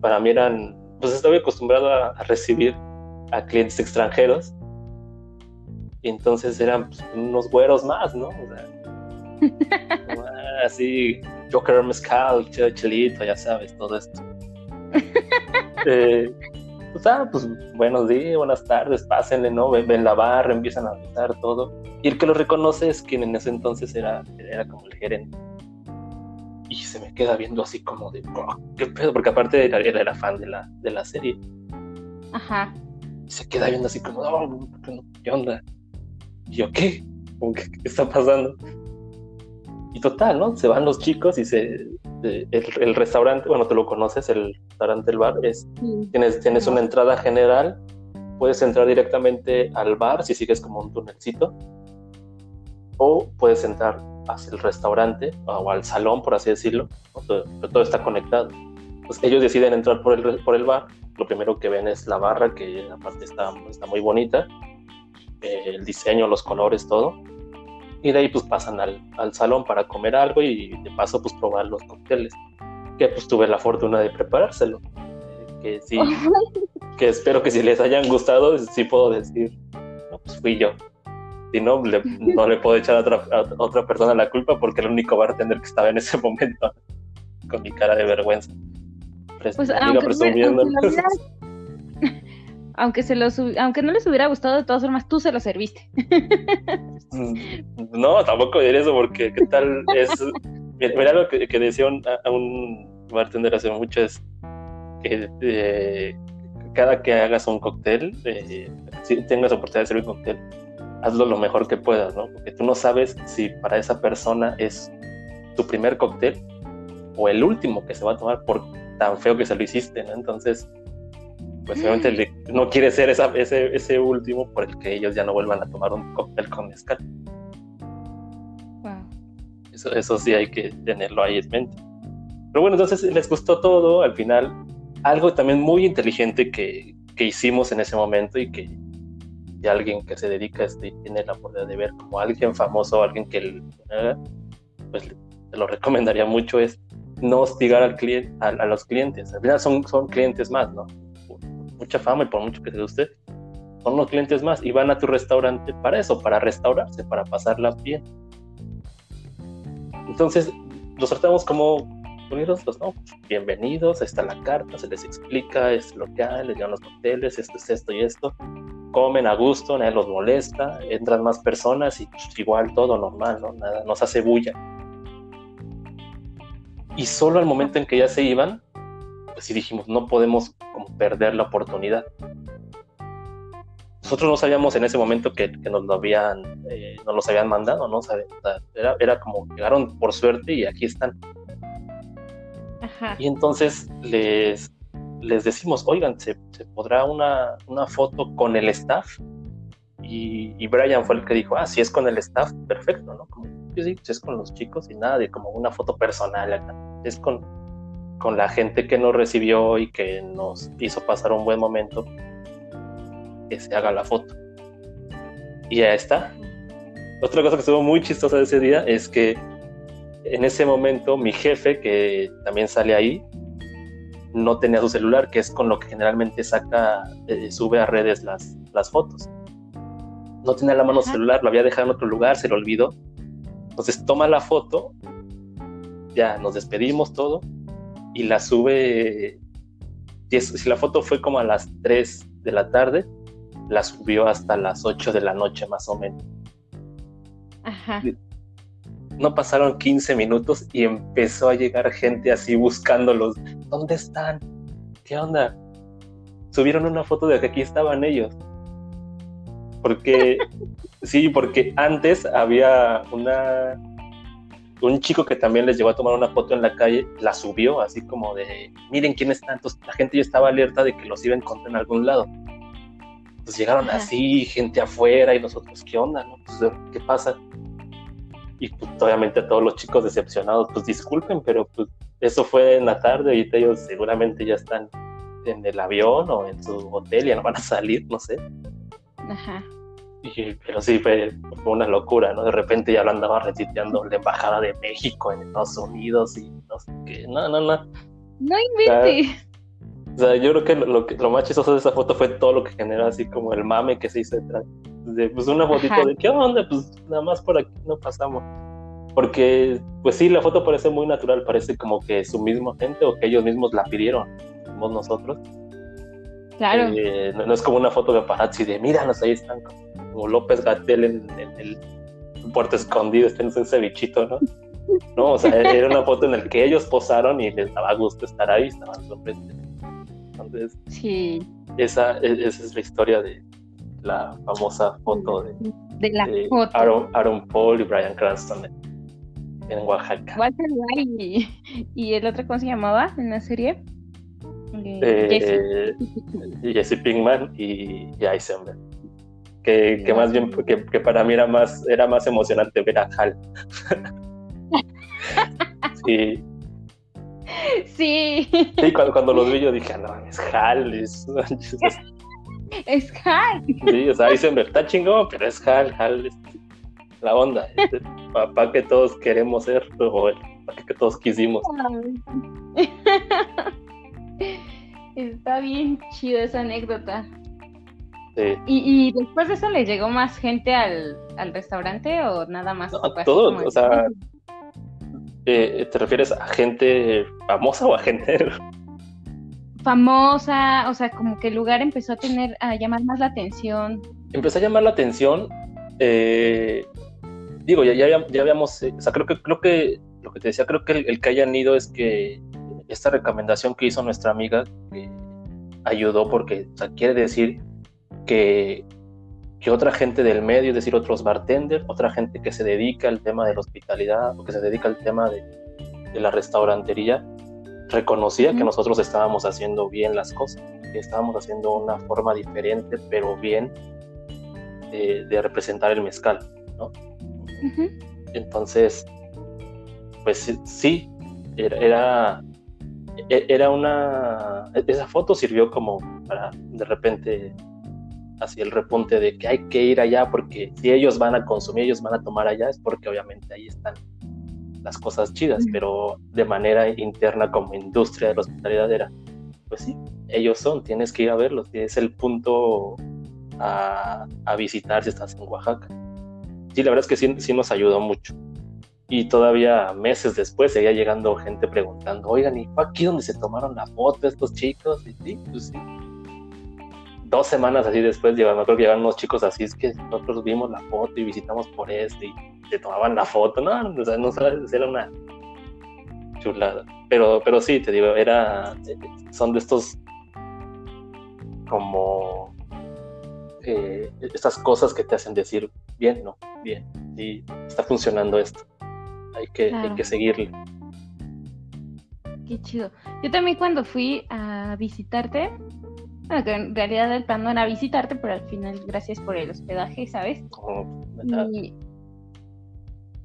Para mí eran, pues estaba acostumbrado a, recibir a clientes extranjeros y entonces eran pues, unos güeros más, ¿no? O sea, así, Joker Mezcal, Chelito, ya sabes, todo esto. eh, pues, ah, pues buenos días, buenas tardes, pásenle, ¿no? Ven, la barra, empiezan a avisar todo. Y el que lo reconoce es quien en ese entonces era, era como el gerente. Y se me queda viendo así como de, oh, ¿qué pedo? Porque aparte era, era, fan de la, de la serie. Ajá. Y se queda viendo así como, oh, ¿qué onda? Y yo, ¿qué? ¿Qué está pasando? Y total, ¿no? Se van los chicos y se. El, restaurante, bueno, tú lo conoces, el restaurante, el bar, es. Tienes, tienes una entrada general, puedes entrar directamente al bar si sigues como un tunelcito, o puedes entrar hacia el restaurante o al salón, por así decirlo, todo, todo, está conectado. Pues ellos deciden entrar por el, por el bar, lo primero que ven es la barra, que aparte está, está muy bonita, eh, el diseño, los colores, todo. Y de ahí pues pasan al, al, salón para comer algo y de paso pues probar los cócteles. Que pues tuve la fortuna de preparárselo. Que sí que espero que si les hayan gustado sí puedo decir no pues fui yo si no no le puedo echar a otra, otra persona la culpa porque el único bartender que estaba en ese momento con mi cara de vergüenza. Pues, aunque, presumiendo aunque se los, aunque no les hubiera gustado de todas formas, tú se lo serviste. No, tampoco diré eso porque qué tal es... Mira, lo que, decía un, a bartender hace mucho es que eh, cada que hagas un cóctel, eh, si tengas oportunidad de servir un cóctel, hazlo lo mejor que puedas, ¿no? Porque tú no sabes si para esa persona es tu primer cóctel o el último que se va a tomar por tan feo que se lo hiciste, ¿no? Entonces, pues obviamente no quiere ser esa, ese, ese último por el que ellos ya no vuelvan a tomar un cóctel con mezcal. Eso, eso sí hay que tenerlo ahí en mente. Pero bueno, entonces les gustó todo, al final algo también muy inteligente que, que hicimos en ese momento y que alguien que se dedica a esto y tiene la oportunidad de ver como alguien famoso, alguien que pues te lo recomendaría mucho es no hostigar al cliente, a, los clientes. Al final son, son clientes más, ¿no? Mucha fama y por mucho que te guste, son unos clientes más y van a tu restaurante para eso, para restaurarse, para pasarla bien. Entonces, los tratamos como unidos, pues, ¿no? Bienvenidos, está la carta, se les explica, es lo que hay, les llevan los hoteles, esto es esto y esto. Comen a gusto, nadie los molesta, entran más personas y pues, igual todo normal, ¿no? Nada, nos hace bulla. Y solo al momento en que ya se iban, pues sí dijimos, no podemos perder la oportunidad. Nosotros no sabíamos en ese momento que, nos lo habían, eh, nos los habían mandado, ¿no? era, era como llegaron por suerte y aquí están. Y entonces les, les decimos, oigan, ¿se, podrá una, una, foto con el staff? Y, y, Brian fue el que dijo, ah, si es con el staff, perfecto, ¿no? Como, sí, sí, es con los chicos y nada de como una foto personal acá. Es con, con la gente que nos recibió y que nos hizo pasar un buen momento, que se haga la foto. Y ya está. Otra cosa que estuvo muy chistosa de ese día es que en ese momento mi jefe, que también sale ahí, no tenía su celular, que es con lo que generalmente saca, eh, sube a redes las, las fotos. No tenía la mano celular, lo había dejado en otro lugar, se lo olvidó. Entonces toma la foto, ya nos despedimos todo, y la sube, si la foto fue como a las 3 de la tarde, la subió hasta las 8 de la noche más o menos. Ajá. No pasaron 15 minutos y empezó a llegar gente así buscándolos. ¿Dónde están? ¿Qué onda? Subieron una foto de que aquí estaban ellos. Porque, sí, porque antes había una, un chico que también les llegó a tomar una foto en la calle, la subió así como de, miren quién está. Entonces la gente ya estaba alerta de que los iba a encontrar en algún lado. Pues llegaron así, gente afuera y nosotros, ¿qué onda? No? Pues, ¿qué pasa? Y pues, obviamente todos los chicos decepcionados, pues disculpen, pero pues eso fue en la tarde y ellos seguramente ya están en el avión o en su hotel, ya no van a salir, no sé. Ajá pero sí, fue, una locura, ¿no? De repente ya lo andaba retuiteando la Embajada de México en Estados Unidos y no sé qué. No, no, no. No invente. O sea, yo creo que lo, lo, más chistoso de esa foto fue todo lo que generó así como el mame que se hizo detrás. De, pues una fotito de, ¿qué onda? Pues nada más por aquí no pasamos. Porque, pues sí, la foto parece muy natural, parece como que su misma gente o que ellos mismos la pidieron, somos nosotros. Claro. Eh, no, es como una foto de paparazzi de, míranos, ahí están como López Gatel en, el puerto escondido, está en ese bichito, ¿no? No, o sea, era una foto en la que ellos posaron y les daba gusto estar ahí, estaban sorprendidos. Entonces, sí. esa, e, esa es la historia de la famosa foto de, de, la Aaron, Paul y Brian Cranston en, Oaxaca. Walter White y, el otro, ¿cómo se llamaba en la serie? Eh, Jesse. Pinkman y, y Eisenberg que, más bien que, para mí era más, era más emocionante ver a Hal. sí. Sí. Sí, cuando, cuando los vi yo dije, no, es Hal. Es, es, Hal. Sí, o sea, dicen, está chingón, pero es Hal, Hal es la onda. el papá que todos queremos ser, o el papá que todos quisimos. Está bien chido esa anécdota. ¿Y, después de eso le llegó más gente al, restaurante o nada más? No, todo, o sea, eh, ¿te refieres a gente famosa o a gente? famosa, o sea, como que el lugar empezó a tener, a llamar más la atención. Empezó a llamar la atención, eh, digo, ya, ya, ya habíamos, eh, o sea, creo que, creo que, lo que te decía, creo que el, que hayan ido es que esta recomendación que hizo nuestra amiga ayudó porque, o sea, quiere decir que, que otra gente del medio, es decir, otros bartenders, otra gente que se dedica al tema de la hospitalidad o que se dedica al tema de, de la restaurantería, reconocía que nosotros estábamos haciendo bien las cosas, que estábamos haciendo una forma diferente, pero bien de, representar el mezcal, ¿no? Entonces, pues sí, era, e, era, una... Esa foto sirvió como para de repente hacia el repunte de que hay que ir allá porque si ellos van a consumir, ellos van a tomar allá, es porque obviamente ahí están las cosas chidas, pero de manera interna como industria de la hospitalidad era, pues sí, ellos son, tienes que ir a verlos, es el punto a, visitar si estás en Oaxaca. Sí, la verdad es que sí, sí nos ayudó mucho. Y todavía meses después seguía llegando gente preguntando, oigan, ¿y fue aquí donde se tomaron la foto estos chicos? Y sí, pues sí. Dos semanas así después, me acuerdo que llegaron unos chicos así, es que nosotros vimos la foto y visitamos por este y te tomaban la foto, no, o sea, no sabes, era una chulada. Pero, pero sí, te digo, era, son de estos como eh, estas cosas que te hacen decir, bien, no, bien, y está funcionando esto, hay que, hay que seguirle. Qué chido. Yo también cuando fui a visitarte, bueno, que en realidad el plan no era visitarte, pero al final gracias por el hospedaje, ¿sabes? Oh, y,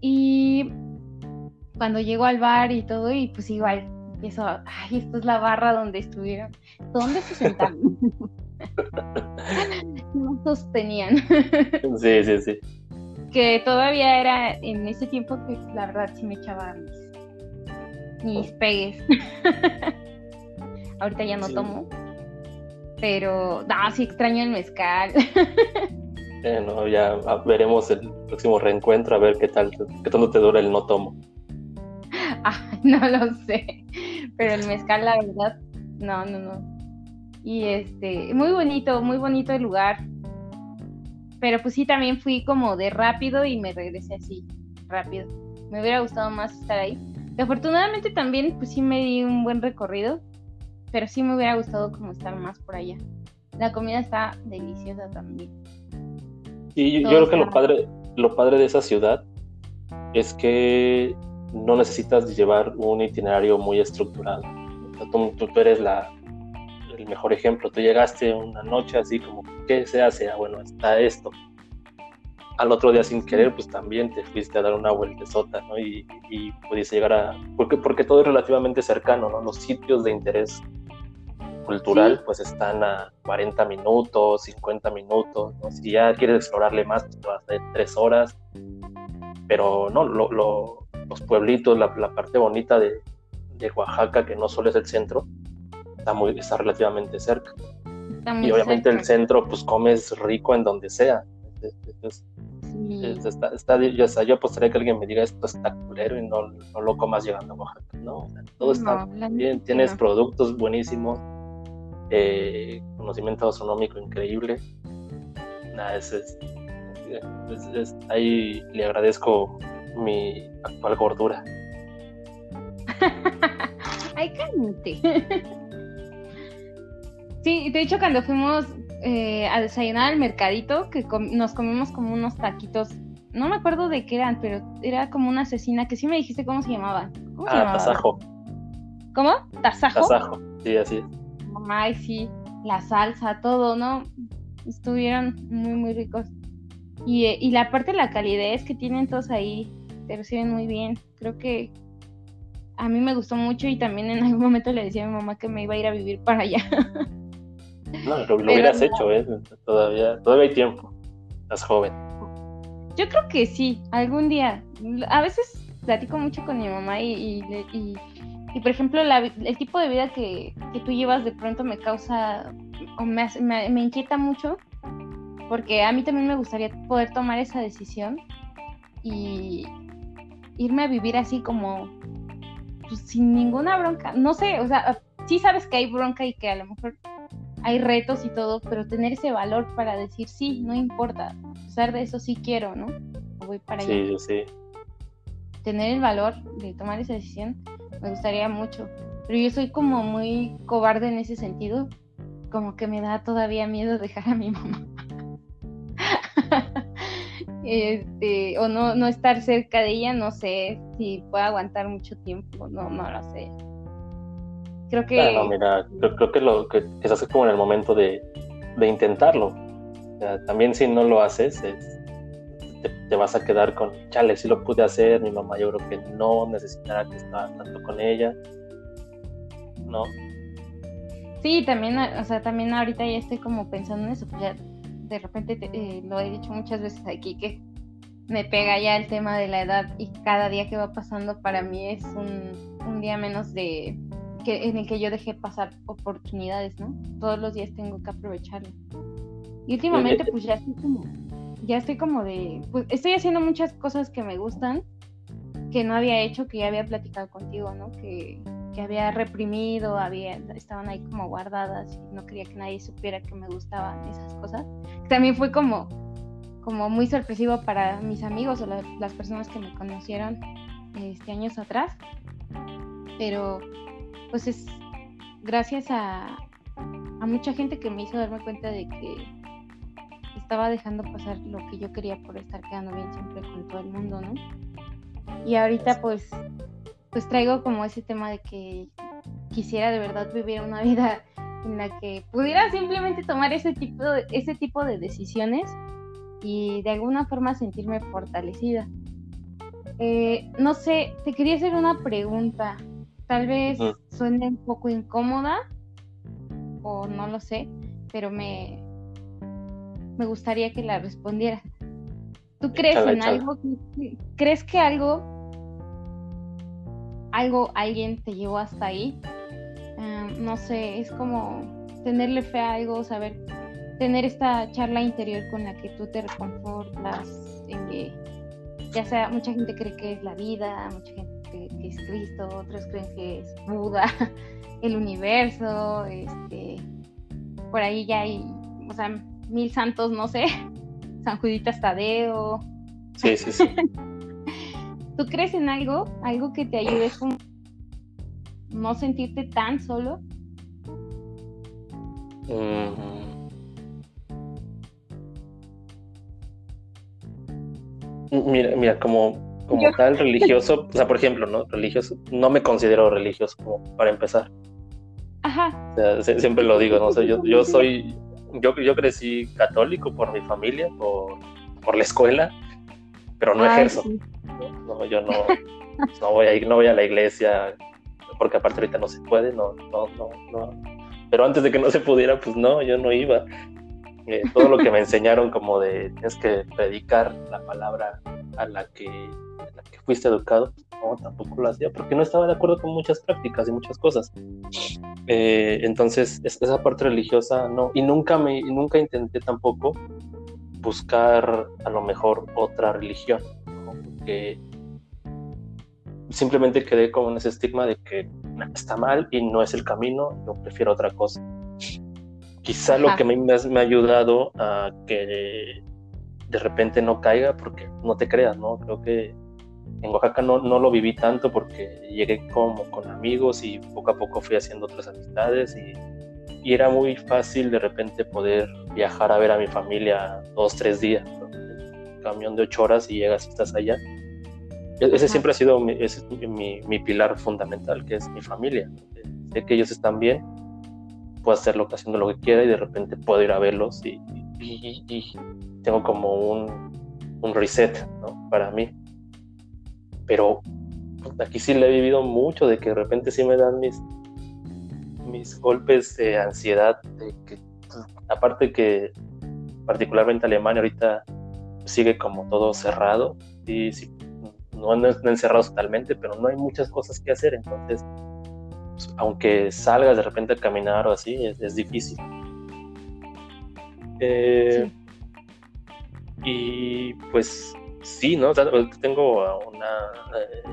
y cuando llego al bar y todo, y pues igual empiezo, ay, esta es la barra donde estuvieron. ¿Dónde se sentaron? no sostenían. sí, sí, sí. Que todavía era en ese tiempo que la verdad sí me echaba mis, pegues. Ahorita ya no tomo. Pero, no, sí extraño el mezcal. Bueno, ya veremos el próximo reencuentro a ver qué tal, qué tanto te dura el no tomo. Ah, no lo sé, pero el mezcal la verdad, no, no, no. Y este, muy bonito, muy bonito el lugar. Pero pues sí, también fui como de rápido y me regresé así, rápido. Me hubiera gustado más estar ahí. Y afortunadamente también, pues sí me di un buen recorrido, pero sí me hubiera gustado como estar más por allá. La comida está deliciosa también. Y yo, creo que lo padre, lo padre de esa ciudad es que no necesitas llevar un itinerario muy estructurado. tú, eres la, el mejor ejemplo. Tú llegaste una noche así como, ¿qué se hace? Ah, bueno, está esto. Al otro día sin querer, pues también te fuiste a dar una vueltezota, ¿no? Y, y pudiste llegar a... Porque, porque todo es relativamente cercano, ¿no? Los sitios de interés cultural, pues están a 40 minutos, 50 minutos, Si ya quieres explorarle más, pues a tres horas, pero no, los pueblitos, la, parte bonita de, Oaxaca, que no solo es el centro, está, muy, está relativamente cerca. y obviamente el centro, pues comes rico en donde sea. está, yo, yo, apostaría que alguien me diga esto está culero y no, no lo comas llegando a Oaxaca. No, todo está bien, tienes productos buenísimos, eh, conocimiento astronómico increíble. Nada, es, ahí le agradezco mi actual gordura. Ay, cálmate. sí, de hecho cuando fuimos eh, a desayunar al mercadito, que nos comimos como unos taquitos, no me acuerdo de qué eran, pero era como una asesina que sí me dijiste cómo se llamaba. ¿Cómo se ah, tasajo. ¿Cómo? ¿Tasajo? Tasajo, sí, así ay, sí, la salsa, todo, ¿no? Estuvieron muy, muy ricos. Y, y la parte de la calidez que tienen todos ahí, te reciben muy bien. Creo que a mí me gustó mucho y también en algún momento le decía a mi mamá que me iba a ir a vivir para allá. No, lo, hubieras hecho, ¿eh? Todavía, todavía hay tiempo. Estás joven. Yo creo que sí, algún día. A veces platico mucho con mi mamá y, y y por ejemplo, el tipo de vida que, tú llevas de pronto me causa o me, me, inquieta mucho, porque a mí también me gustaría poder tomar esa decisión y irme a vivir así como pues, sin ninguna bronca. No sé, o sea, sí sabes que hay bronca y que a lo mejor hay retos y todo, pero tener ese valor para decir sí, no importa, a pesar de eso sí quiero, ¿no? voy para allá. Sí, sí. Tener el valor de tomar esa decisión me gustaría mucho, pero yo soy como muy cobarde en ese sentido, como que me da todavía miedo dejar a mi mamá. este, o no, no estar cerca de ella, no sé si pueda aguantar mucho tiempo, no, no lo sé. Creo que... no, mira, creo, que lo que es hacer como en el momento de, intentarlo. también si no lo haces, te, vas a quedar con, chale, si lo pude hacer, mi mamá yo creo que no necesitará que estaba tanto con ella. ¿No? Sí, también, o sea, también ahorita ya estoy como pensando en eso, pues ya de repente eh, lo he dicho muchas veces aquí que me pega ya el tema de la edad y cada día que va pasando para mí es un, un día menos de, que, en el que yo dejé pasar oportunidades, ¿no? Todos los días tengo que aprovecharlo. Y últimamente pues ya estoy como, ya estoy como de, pues estoy haciendo muchas cosas que me gustan, que no había hecho, que ya había platicado contigo, ¿no? Que, que había reprimido, había, estaban ahí como guardadas y no quería que nadie supiera que me gustaban esas cosas. También fue como, como muy sorpresivo para mis amigos o las personas que me conocieron este, años atrás. Pero pues es gracias a, a mucha gente que me hizo darme cuenta de que estaba dejando pasar lo que yo quería por estar quedando bien siempre con todo el mundo, ¿no? Y ahorita pues pues traigo como ese tema de que quisiera de verdad vivir una vida en la que pudiera simplemente tomar ese tipo de, ese tipo de decisiones y de alguna forma sentirme fortalecida. Eh, no sé, te quería hacer una pregunta. Tal vez suene un poco incómoda o no lo sé, pero me, me gustaría que la respondiera. ¿Tú crees en algo? ¿Crees que algo, algo, alguien te llevó hasta ahí? Em, no sé, es como tenerle fe a algo, saber, tener esta charla interior con la que tú te reconfortas, en que ya sea, mucha gente cree que es la vida, mucha gente que, es Cristo, otros creen que es Buda, el universo, este, por ahí ya hay, o sea, mil santos, no sé, San Juditas Tadeo. Sí, sí, sí. ¿Tú crees en algo? ¿Algo que te ayude a no sentirte tan solo? Mm. Mira, mira, como como tal religioso, o sea, por ejemplo, ¿no? Religioso, no me considero religioso como para empezar. Ajá. O sea, siempre lo digo, ¿no? sé yo, yo soy, yo, yo crecí católico por mi familia, por, por la escuela, pero no ejerzo. ¿no? yo no, no voy a ir, no voy a la iglesia, porque aparte ahorita no se puede, no, no, no, no. Pero antes de que no se pudiera, pues no, yo no iba. Eh, todo lo que me enseñaron como de tienes que predicar la palabra a la que que fuiste educado, no, tampoco lo hacía, porque no estaba de acuerdo con muchas prácticas y muchas cosas. Eh, entonces, esa parte religiosa no, y nunca, me, nunca intenté tampoco buscar a lo mejor otra religión, porque simplemente quedé con ese estigma de que está mal y no es el camino, yo prefiero otra cosa. Quizá lo que me, me ha ayudado a que de repente no caiga, porque no te creas, ¿no? Creo que en Oaxaca no, no, lo viví tanto porque llegué como con amigos y poco a poco fui haciendo otras amistades y, y era muy fácil de repente poder viajar a ver a mi familia dos, tres días. camión de ocho horas y llegas y estás allá. E-, ese siempre ha sido mi, mi, mi, pilar fundamental, que es mi familia. Sé que ellos están bien, puedo hacerlo haciendo lo que quiera y de repente puedo ir a verlos y, y, y tengo como un, un reset ¿no? para mí pero pues, aquí sí le he vivido mucho de que de repente sí me dan mis, mis golpes de ansiedad, de que, pues, aparte que particularmente Alemania ahorita sigue como todo cerrado, y sí, no, no, encerrados totalmente, pero no hay muchas cosas que hacer, entonces, pues, aunque salgas de repente a caminar o así, es, difícil. Eh, y pues Sí, ¿no? tengo una, eh,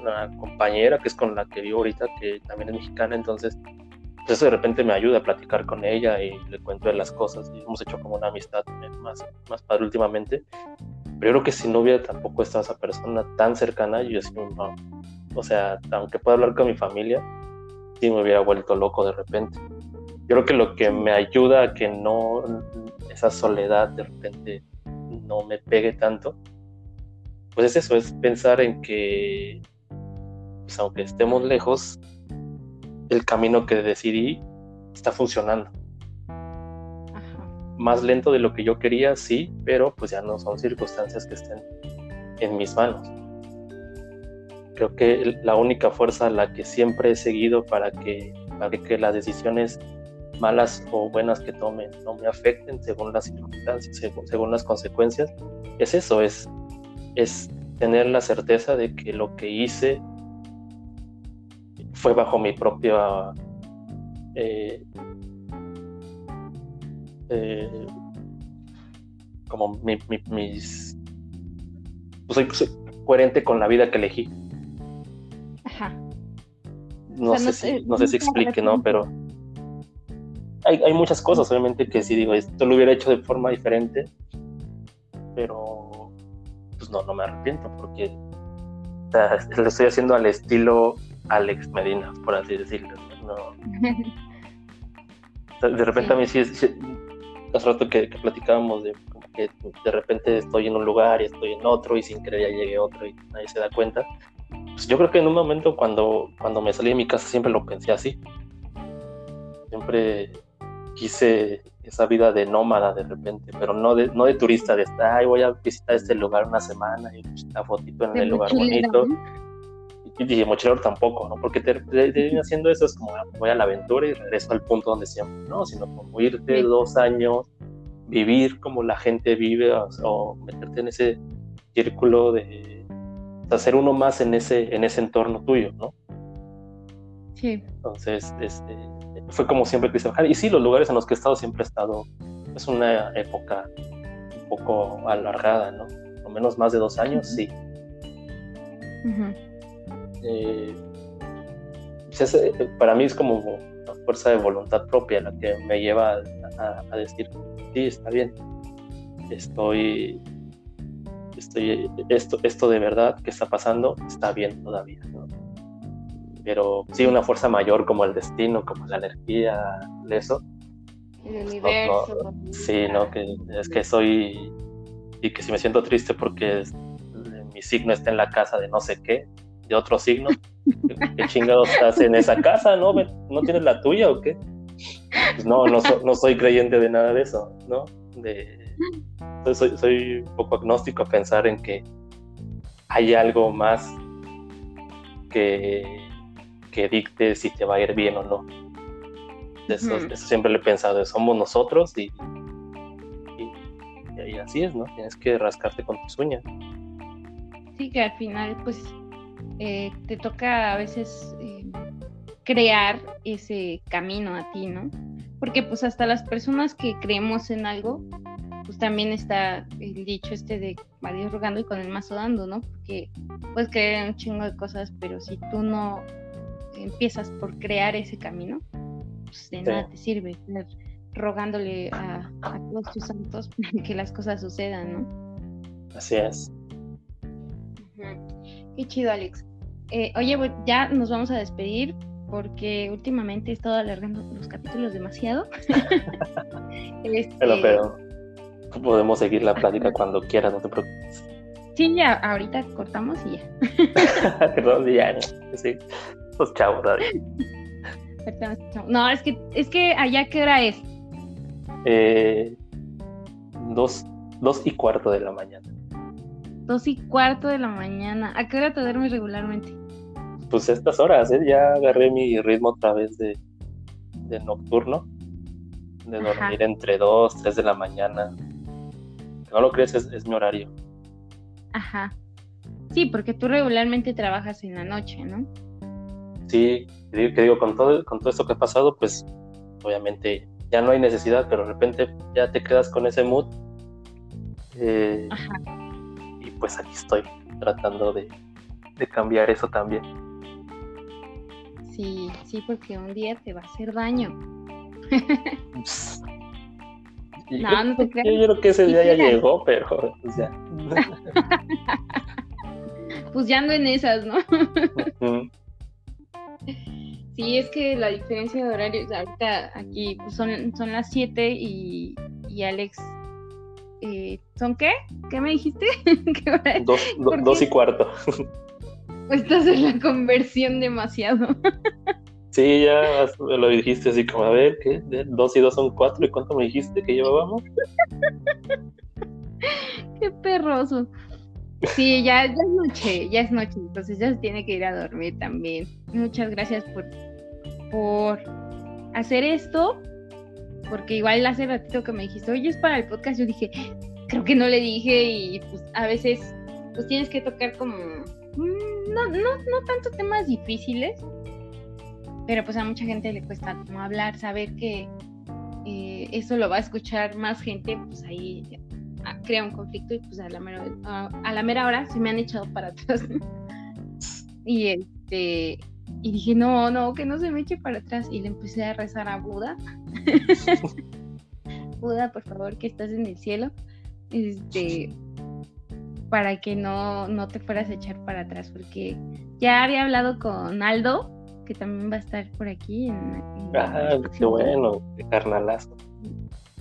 una compañera que es con la que vivo ahorita, que también es mexicana, entonces pues eso de repente me ayuda a platicar con ella y le cuento de las cosas y hemos hecho como una amistad más, más padre últimamente. Pero yo creo que si no hubiera tampoco estado esa persona tan cercana, yo sí, no, o sea, aunque pueda hablar con mi familia, sí me hubiera vuelto loco de repente. Yo creo que lo que me ayuda a que no, esa soledad de repente no me pegue tanto, pues es eso, es pensar en que, pues aunque estemos lejos, el camino que decidí está funcionando. Más lento de lo que yo quería, sí, pero pues ya no son circunstancias que estén en mis manos. Creo que la única fuerza a la que siempre he seguido para que, para que las decisiones malas o buenas que tome no me afecten según las circunstancias, según, las consecuencias, es eso, es, es tener la certeza de que lo que hice fue bajo mi propia eh, eh, como mi, mis pues soy, coherente con la vida que elegí. Ajá. no, sé, si, no sé si explique no pero hay, hay, muchas cosas obviamente que si digo esto lo hubiera hecho de forma diferente pero pues no no me arrepiento porque lo estoy haciendo al estilo Alex Medina, por así decirlo. De repente a mí sí, hace rato que, platicábamos de que de repente estoy en un lugar y estoy en otro y sin querer ya llegué a otro y nadie se da cuenta. Pues yo creo que en un momento cuando, cuando me salí de mi casa siempre lo pensé así. Siempre quise esa vida de nómada de repente, pero no de, no de turista, de estar, ay, voy a visitar este lugar una semana y una fotito en el lugar bonito y dije, mochilero tampoco, ¿no? Porque te, te, haciendo eso es como ah, voy a la aventura y regreso al punto donde siempre, ¿no? Sino como irte dos años, vivir como la gente vive o, meterte en ese círculo de hacer uno más en ese, en ese entorno tuyo, ¿no? Sí. Entonces, este, fue como siempre quise bajar. Y sí, los lugares en los que he estado siempre he estado, es una época un poco alargada, ¿no? Por lo menos más de dos años, sí. Eh, eh, para mí es como una fuerza de voluntad propia la que me lleva a, decir, sí, está bien, estoy, estoy, esto, esto de verdad que está pasando está bien todavía, Pero sí, una fuerza mayor como el destino, como la energía, eso. El pues, universo. sí, no, que es que soy, y que si me siento triste porque mi signo está en la casa de no sé qué, de otro signo. ¿Qué chingados estás en esa casa? ¿No, ¿No tienes la tuya o qué? Pues no, no, no soy creyente de nada de eso, ¿no? De, soy, soy un poco agnóstico a pensar en que hay algo más que, que dicte si te va a ir bien o no. Eso, eso siempre le he pensado, somos nosotros y, y, y, así es, ¿no? Tienes que rascarte con tus uñas. Sí, que al final, pues eh, te toca a veces eh, crear ese camino a ti, ¿no? Porque pues hasta las personas que creemos en algo, pues también está el dicho este de Dios rogando y con el mazo dando, ¿no? Porque puedes creer en un chingo de cosas, pero si tú no empiezas por crear ese camino, pues de nada te sirve estar rogándole a, todos tus santos que las cosas sucedan, ¿no? Así es. Qué chido, Alex. Eh, oye, ya nos vamos a despedir porque últimamente he estado alargando los capítulos demasiado. este... pero, podemos seguir la plática cuando quieras, no te preocupes. Sí, ya, ahorita cortamos y ya. Perdón, ya, sí. Pues chao, David. No, es que, es que allá qué hora es. Eh, dos, dos y cuarto de la mañana. Dos y cuarto de la mañana. ¿A qué hora te duermes regularmente? Pues estas horas, ¿eh? Ya agarré mi ritmo otra vez de, de nocturno. De dormir entre dos, tres de la mañana. No lo crees, es, mi horario. Ajá. Sí, porque tú regularmente trabajas en la noche, ¿no? Sí, que digo, con todo, con todo esto que ha pasado, pues obviamente ya no hay necesidad, pero de repente ya te quedas con ese mood. Eh, Ajá pues aquí estoy tratando de, de cambiar eso también. Sí, sí, porque un día te va a hacer daño. no, no te creas. Yo, creo que ese día ya llegó, pero pues ya. pues ya ando en esas, ¿no? Sí, es que la diferencia de horarios, ahorita aquí pues, son, son las 7 y, y Alex, eh, ¿son qué? ¿Qué me dijiste? dos, y cuarto. Estás en la conversión demasiado. Sí, ya lo dijiste así como, a ver, ¿qué? Dos y dos son cuatro, ¿y cuánto me dijiste que llevábamos? Qué perroso. Sí, ya, ya es noche, ya es noche, entonces ya se tiene que ir a dormir también. Muchas gracias por, por hacer esto, porque igual hace ratito que me dijiste, oye, es para el podcast, yo dije, creo que no le dije y pues a veces pues tienes que tocar como, mm, no, no, no tanto temas difíciles, pero pues a mucha gente le cuesta como hablar, saber que eh, eso lo va a escuchar más gente, pues ahí crea un conflicto y pues a la mera, a la mera hora se me han echado para atrás. y este y dije, no, no, que no se me eche para atrás. Y le empecé a rezar a Buda. Buda, por favor, que estás en el cielo. Este, para que no, no te fueras a echar para atrás. Porque ya había hablado con Aldo, que también va a estar por aquí. En, ah, qué bueno, carnalazo.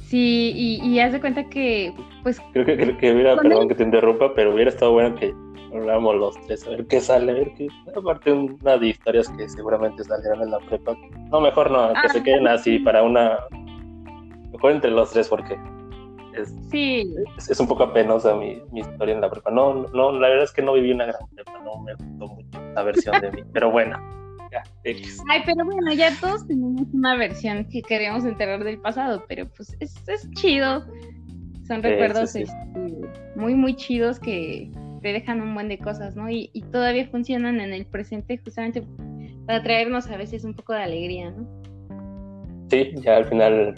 Sí, y, y haz de cuenta que, pues. Creo que, que, hubiera, perdón que te interrumpa, pero hubiera estado bueno que hablamos los tres, a ver qué sale, a ver qué. Aparte, una de historias que seguramente salieron en la prepa. No, mejor no, que se ah. queden así para una. Mejor entre los tres, porque es, sí. es, un poco apenosa mi, mi, historia en la prepa. No, no, la verdad es que no viví una gran prepa, no me gustó mucho la versión de mí, pero bueno. Ay, pero bueno, ya todos tenemos una versión que queremos enterrar del pasado, pero pues es, es chido. Son recuerdos este, muy, muy chidos que, te dejan un buen de cosas, ¿no? Y, todavía funcionan en el presente justamente para traernos a veces un poco de alegría, ¿no? Sí, ya al final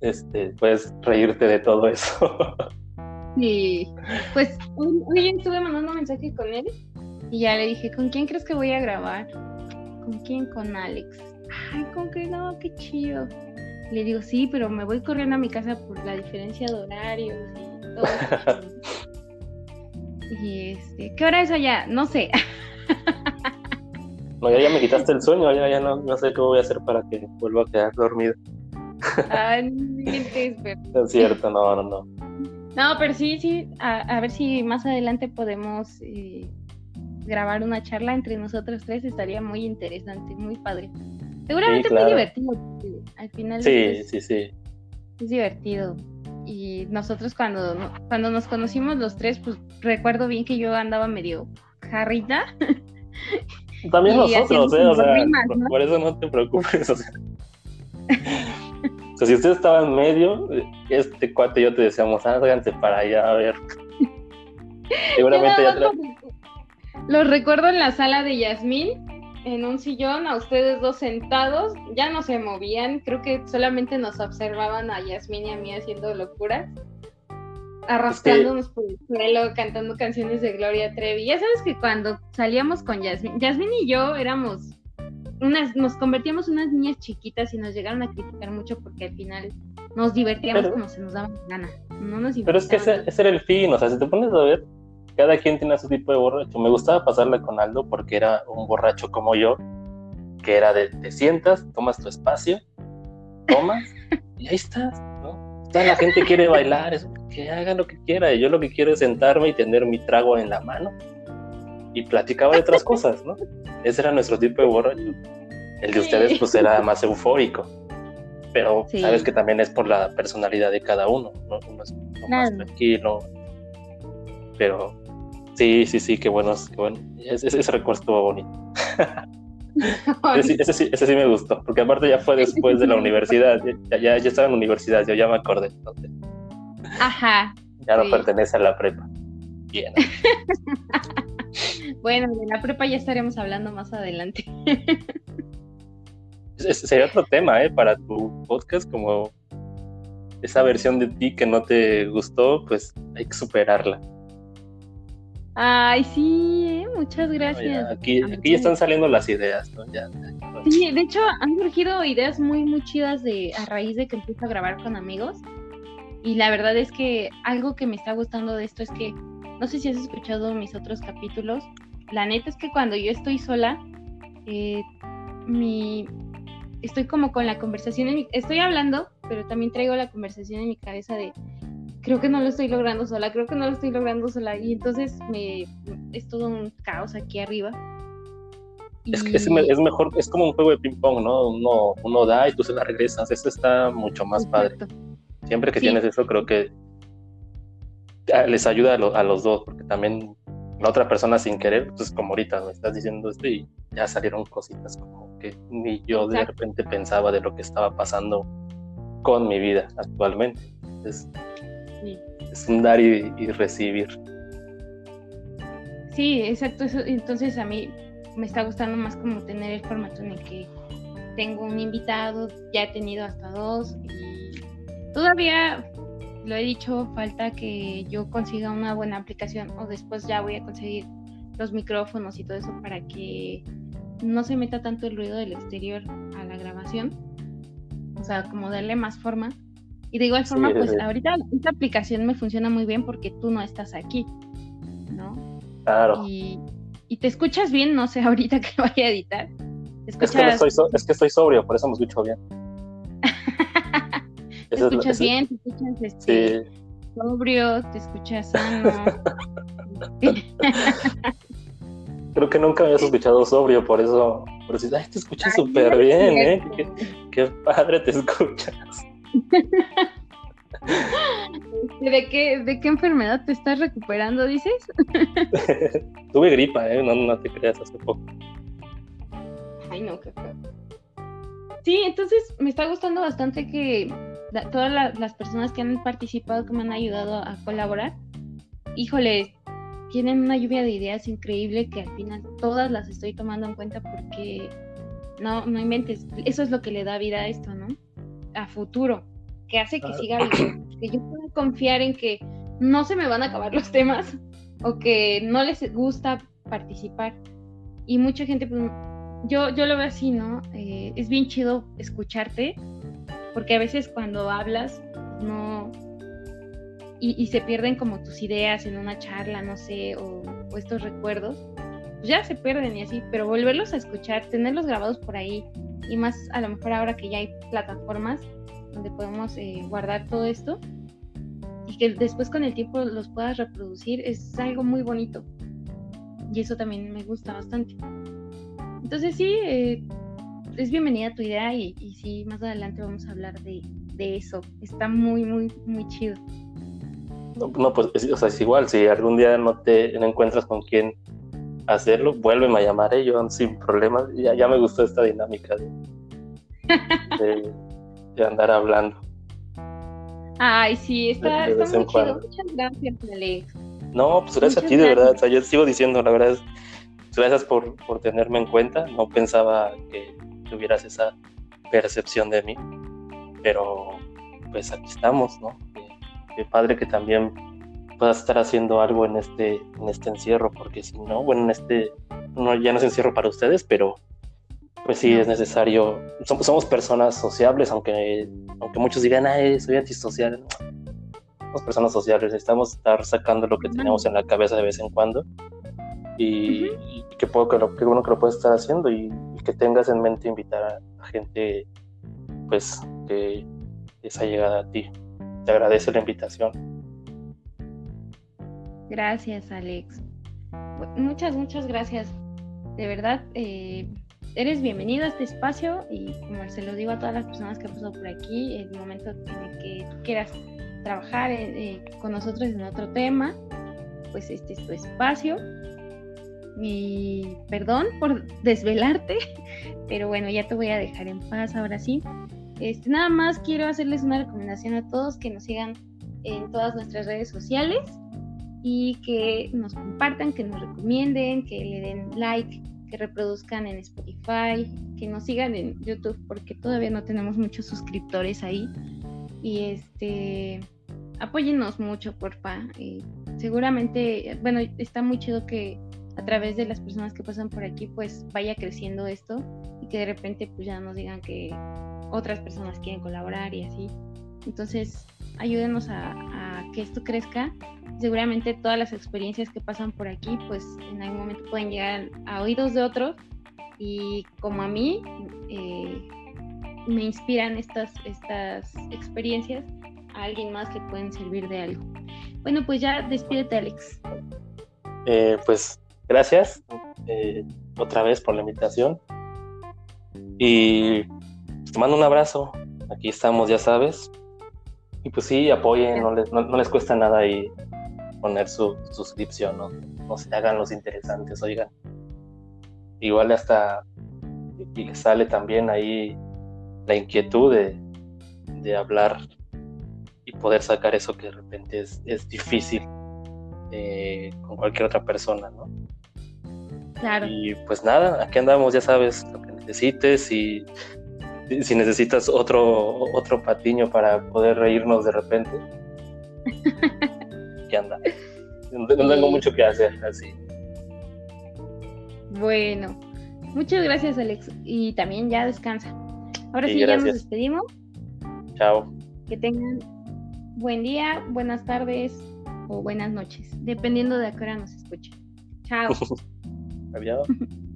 este, puedes reírte de todo eso. Sí, pues hoy, estuve mandando un mensaje con él y ya le dije, ¿con quién crees que voy a grabar? ¿Con quién? Con Alex. Ay, con que no, qué chido. Le digo, sí, pero me voy corriendo a mi casa por la diferencia de horarios y todo. Y este, ¿qué hora es allá? No sé. No, ya, me quitaste el sueño, ya, ya no, no, sé qué voy a hacer para que vuelva a quedar dormido. Ay, no es cierto, no, no, no. No, pero sí, sí, a, ver si más adelante podemos eh, grabar una charla entre nosotros tres, estaría muy interesante, muy padre. Seguramente muy divertido, al final. Sí, sí, sí. Es divertido y nosotros cuando, cuando nos conocimos los tres, pues recuerdo bien que yo andaba medio jarrita. También nosotros, ¿eh? O sea, por, eso no te preocupes. O sea. si usted estaba en medio, este cuate y yo te decíamos, háganse para allá, a ver. Seguramente ya Los recuerdo en la sala de Yasmín en un sillón, a ustedes dos sentados, ya no se movían, creo que solamente nos observaban a Yasmín y a mí haciendo locuras, arrastrándonos por el suelo, cantando canciones de Gloria Trevi. Ya sabes que cuando salíamos con Yasmín, Yasmín y yo éramos unas, nos convertíamos en unas niñas chiquitas y nos llegaron a criticar mucho porque al final nos divertíamos como se nos daba gana. No pero es que ese, ese, era el fin, o sea, si te pones a ver, cada quien tiene su tipo de borracho. Me gustaba pasarla con Aldo porque era un borracho como yo, que era de te sientas, tomas tu espacio, tomas y ahí estás, ¿no? Toda la gente quiere bailar, que hagan lo que quiera. Y yo lo que quiero es sentarme y tener mi trago en la mano y platicaba de otras cosas, ¿no? Ese era nuestro tipo de borracho. El de ustedes pues era más eufórico. Pero sabes que también es por la personalidad de cada uno, ¿no? Uno es más tranquilo. Pero Sí, sí, sí, qué bueno. Qué bueno. Ese, ese, recuerdo estuvo bonito. ese, sí, ese, sí, me gustó, porque aparte ya fue después de la universidad. Ya, ya, estaba en la universidad, yo ya me acordé. Entonces. Ajá. Ya no pertenece a la prepa. Bien. bueno, de la prepa ya estaremos hablando más adelante. sería otro tema, ¿eh? Para tu podcast, como esa versión de ti que no te gustó, pues hay que superarla. Ay, sí, muchas gracias. aquí, aquí ya están saliendo las ideas, ¿no? Ya, Sí, de hecho han surgido ideas muy, muy chidas de, a raíz de que empiezo a grabar con amigos. Y la verdad es que algo que me está gustando de esto es que, no sé si has escuchado mis otros capítulos, la neta es que cuando yo estoy sola, eh, mi, estoy como con la conversación, en mi, estoy hablando, pero también traigo la conversación en mi cabeza de, creo que no lo estoy logrando sola, creo que no lo estoy logrando sola, y entonces me, es todo un caos aquí arriba. Es que es, mejor, es como un juego de ping-pong, ¿no? Uno, uno da y tú se la regresas, eso está mucho más padre. Siempre que tienes eso, creo que ah, les ayuda a, los dos, porque también la otra persona sin querer, pues como ahorita me estás diciendo esto y ya salieron cositas como que ni yo de repente pensaba de lo que estaba pasando con mi vida actualmente. Es, es un dar y, recibir. Sí, exacto. entonces a mí me está gustando más como tener el formato en el que tengo un invitado, ya he tenido hasta dos y todavía lo he dicho, falta que yo consiga una buena aplicación o después ya voy a conseguir los micrófonos y todo eso para que no se meta tanto el ruido del exterior a la grabación. O sea, como darle más forma. Y de igual forma, pues ahorita esta aplicación me funciona muy bien porque tú no estás aquí, ¿no? Claro. Y, y te escuchas bien, no sé ahorita que vaya a editar. Es, que estoy es que estoy sobrio, por eso me escucho bien. te escuchas bien, te escuchas este, sobrio, te escuchas sano. Creo que nunca me habías escuchado sobrio, por eso, por eso, ay, te escuchas súper bien, ¿eh? Qué, qué, padre te escuchas. ¿De qué, ¿De qué enfermedad te estás recuperando, dices? Tuve gripa, ¿eh? No, no te creas, hace poco. Ay, no, qué feo. Sí, entonces me está gustando bastante que todas las personas que han participado, que me han ayudado a colaborar, híjole, tienen una lluvia de ideas increíble que al final todas las estoy tomando en cuenta porque no, no inventes, eso es lo que le da vida a esto, ¿no? A futuro, que hace que siga vivo, que yo pueda confiar en que no se me van a acabar los temas o que no les gusta participar. Y mucha gente, pues, yo, yo lo veo así, ¿no? Eh, es bien chido escucharte porque a veces cuando hablas no y, se pierden como tus ideas en una charla, no sé, o, estos recuerdos, pues ya se pierden y así, pero volverlos a escuchar, tenerlos grabados por ahí y más a lo mejor ahora que ya hay plataformas donde podemos eh, guardar todo esto y que después con el tiempo los puedas reproducir es algo muy bonito y eso también me gusta bastante. Entonces sí, eh, es bienvenida tu idea y, sí, más adelante vamos a hablar de, eso. Está muy, muy, muy chido. No, pues o sea, es igual, si algún día no te encuentras con quién hacerlo, vuélveme a llamar, ¿eh? yo sin problemas. Ya, ya me gustó esta dinámica de, de, andar hablando. Ay, sí, está, está muy chido. Muchas gracias, Alex. No, pues gracias a ti, de verdad. O sea, yo sigo diciendo, la verdad, gracias por, por tenerme en cuenta. No pensaba que tuvieras esa percepción de mí, pero pues aquí estamos, ¿no? Qué, padre que también puedas estar haciendo algo en este, en este encierro, porque si no, bueno, en este, no, ya no es encierro para ustedes, pero pues sí es necesario, somos, somos personas sociables, aunque, aunque muchos digan, ay, soy antisocial, somos personas sociables, necesitamos estar sacando lo que tenemos en la cabeza de vez en cuando y, qué puedo, que, lo, bueno que lo puedes estar haciendo y, que tengas en mente invitar a, gente pues que esa llegada a ti. Te agradece la invitación. Gracias, Alex. Muchas, muchas gracias. De verdad, eh, eres bienvenido a este espacio y como se lo digo a todas las personas que han pasado por aquí, el momento en el que quieras trabajar eh, con nosotros en otro tema, pues este es tu espacio y perdón por desvelarte, pero bueno, ya te voy a dejar en paz ahora sí. Este, nada más quiero hacerles una recomendación a todos que nos sigan en todas nuestras redes sociales y que nos compartan, que nos recomienden, que le den like, que reproduzcan en Spotify, que nos sigan en YouTube porque todavía no tenemos muchos suscriptores ahí. Y este apóyennos mucho, porfa. Eh, seguramente, bueno, está muy chido que a través de las personas que pasan por aquí, pues vaya creciendo esto y que de repente pues ya nos digan que otras personas quieren colaborar y así. Entonces, ayúdenos a, que esto crezca. Seguramente todas las experiencias que pasan por aquí, pues en algún momento pueden llegar a oídos de otros y como a mí, eh, me inspiran estas, estas experiencias a alguien más que pueden servir de algo. Bueno, pues ya despídete, Alex. Eh, pues gracias eh, otra vez por la invitación. Y te mando un abrazo. Aquí estamos, ya sabes. Y pues sí, apoyen, no les, no, les cuesta nada ahí poner su suscripción, ¿no? no se hagan los interesantes, oigan. Igual hasta y sale también ahí la inquietud de, de hablar y poder sacar eso que de repente es, es difícil eh, con cualquier otra persona, ¿no? Claro. Y pues nada, aquí andamos, ya sabes lo que necesites y si necesitas otro, otro patiño para poder reírnos de repente. ¿Qué anda? No, tengo mucho que hacer, así. Bueno, muchas gracias, Alex. Y también ya descansa. Ahora sí, ya nos despedimos. Chao. Que tengan buen día, buenas tardes o buenas noches, dependiendo de a qué hora nos escuchen. Chao. Adiós.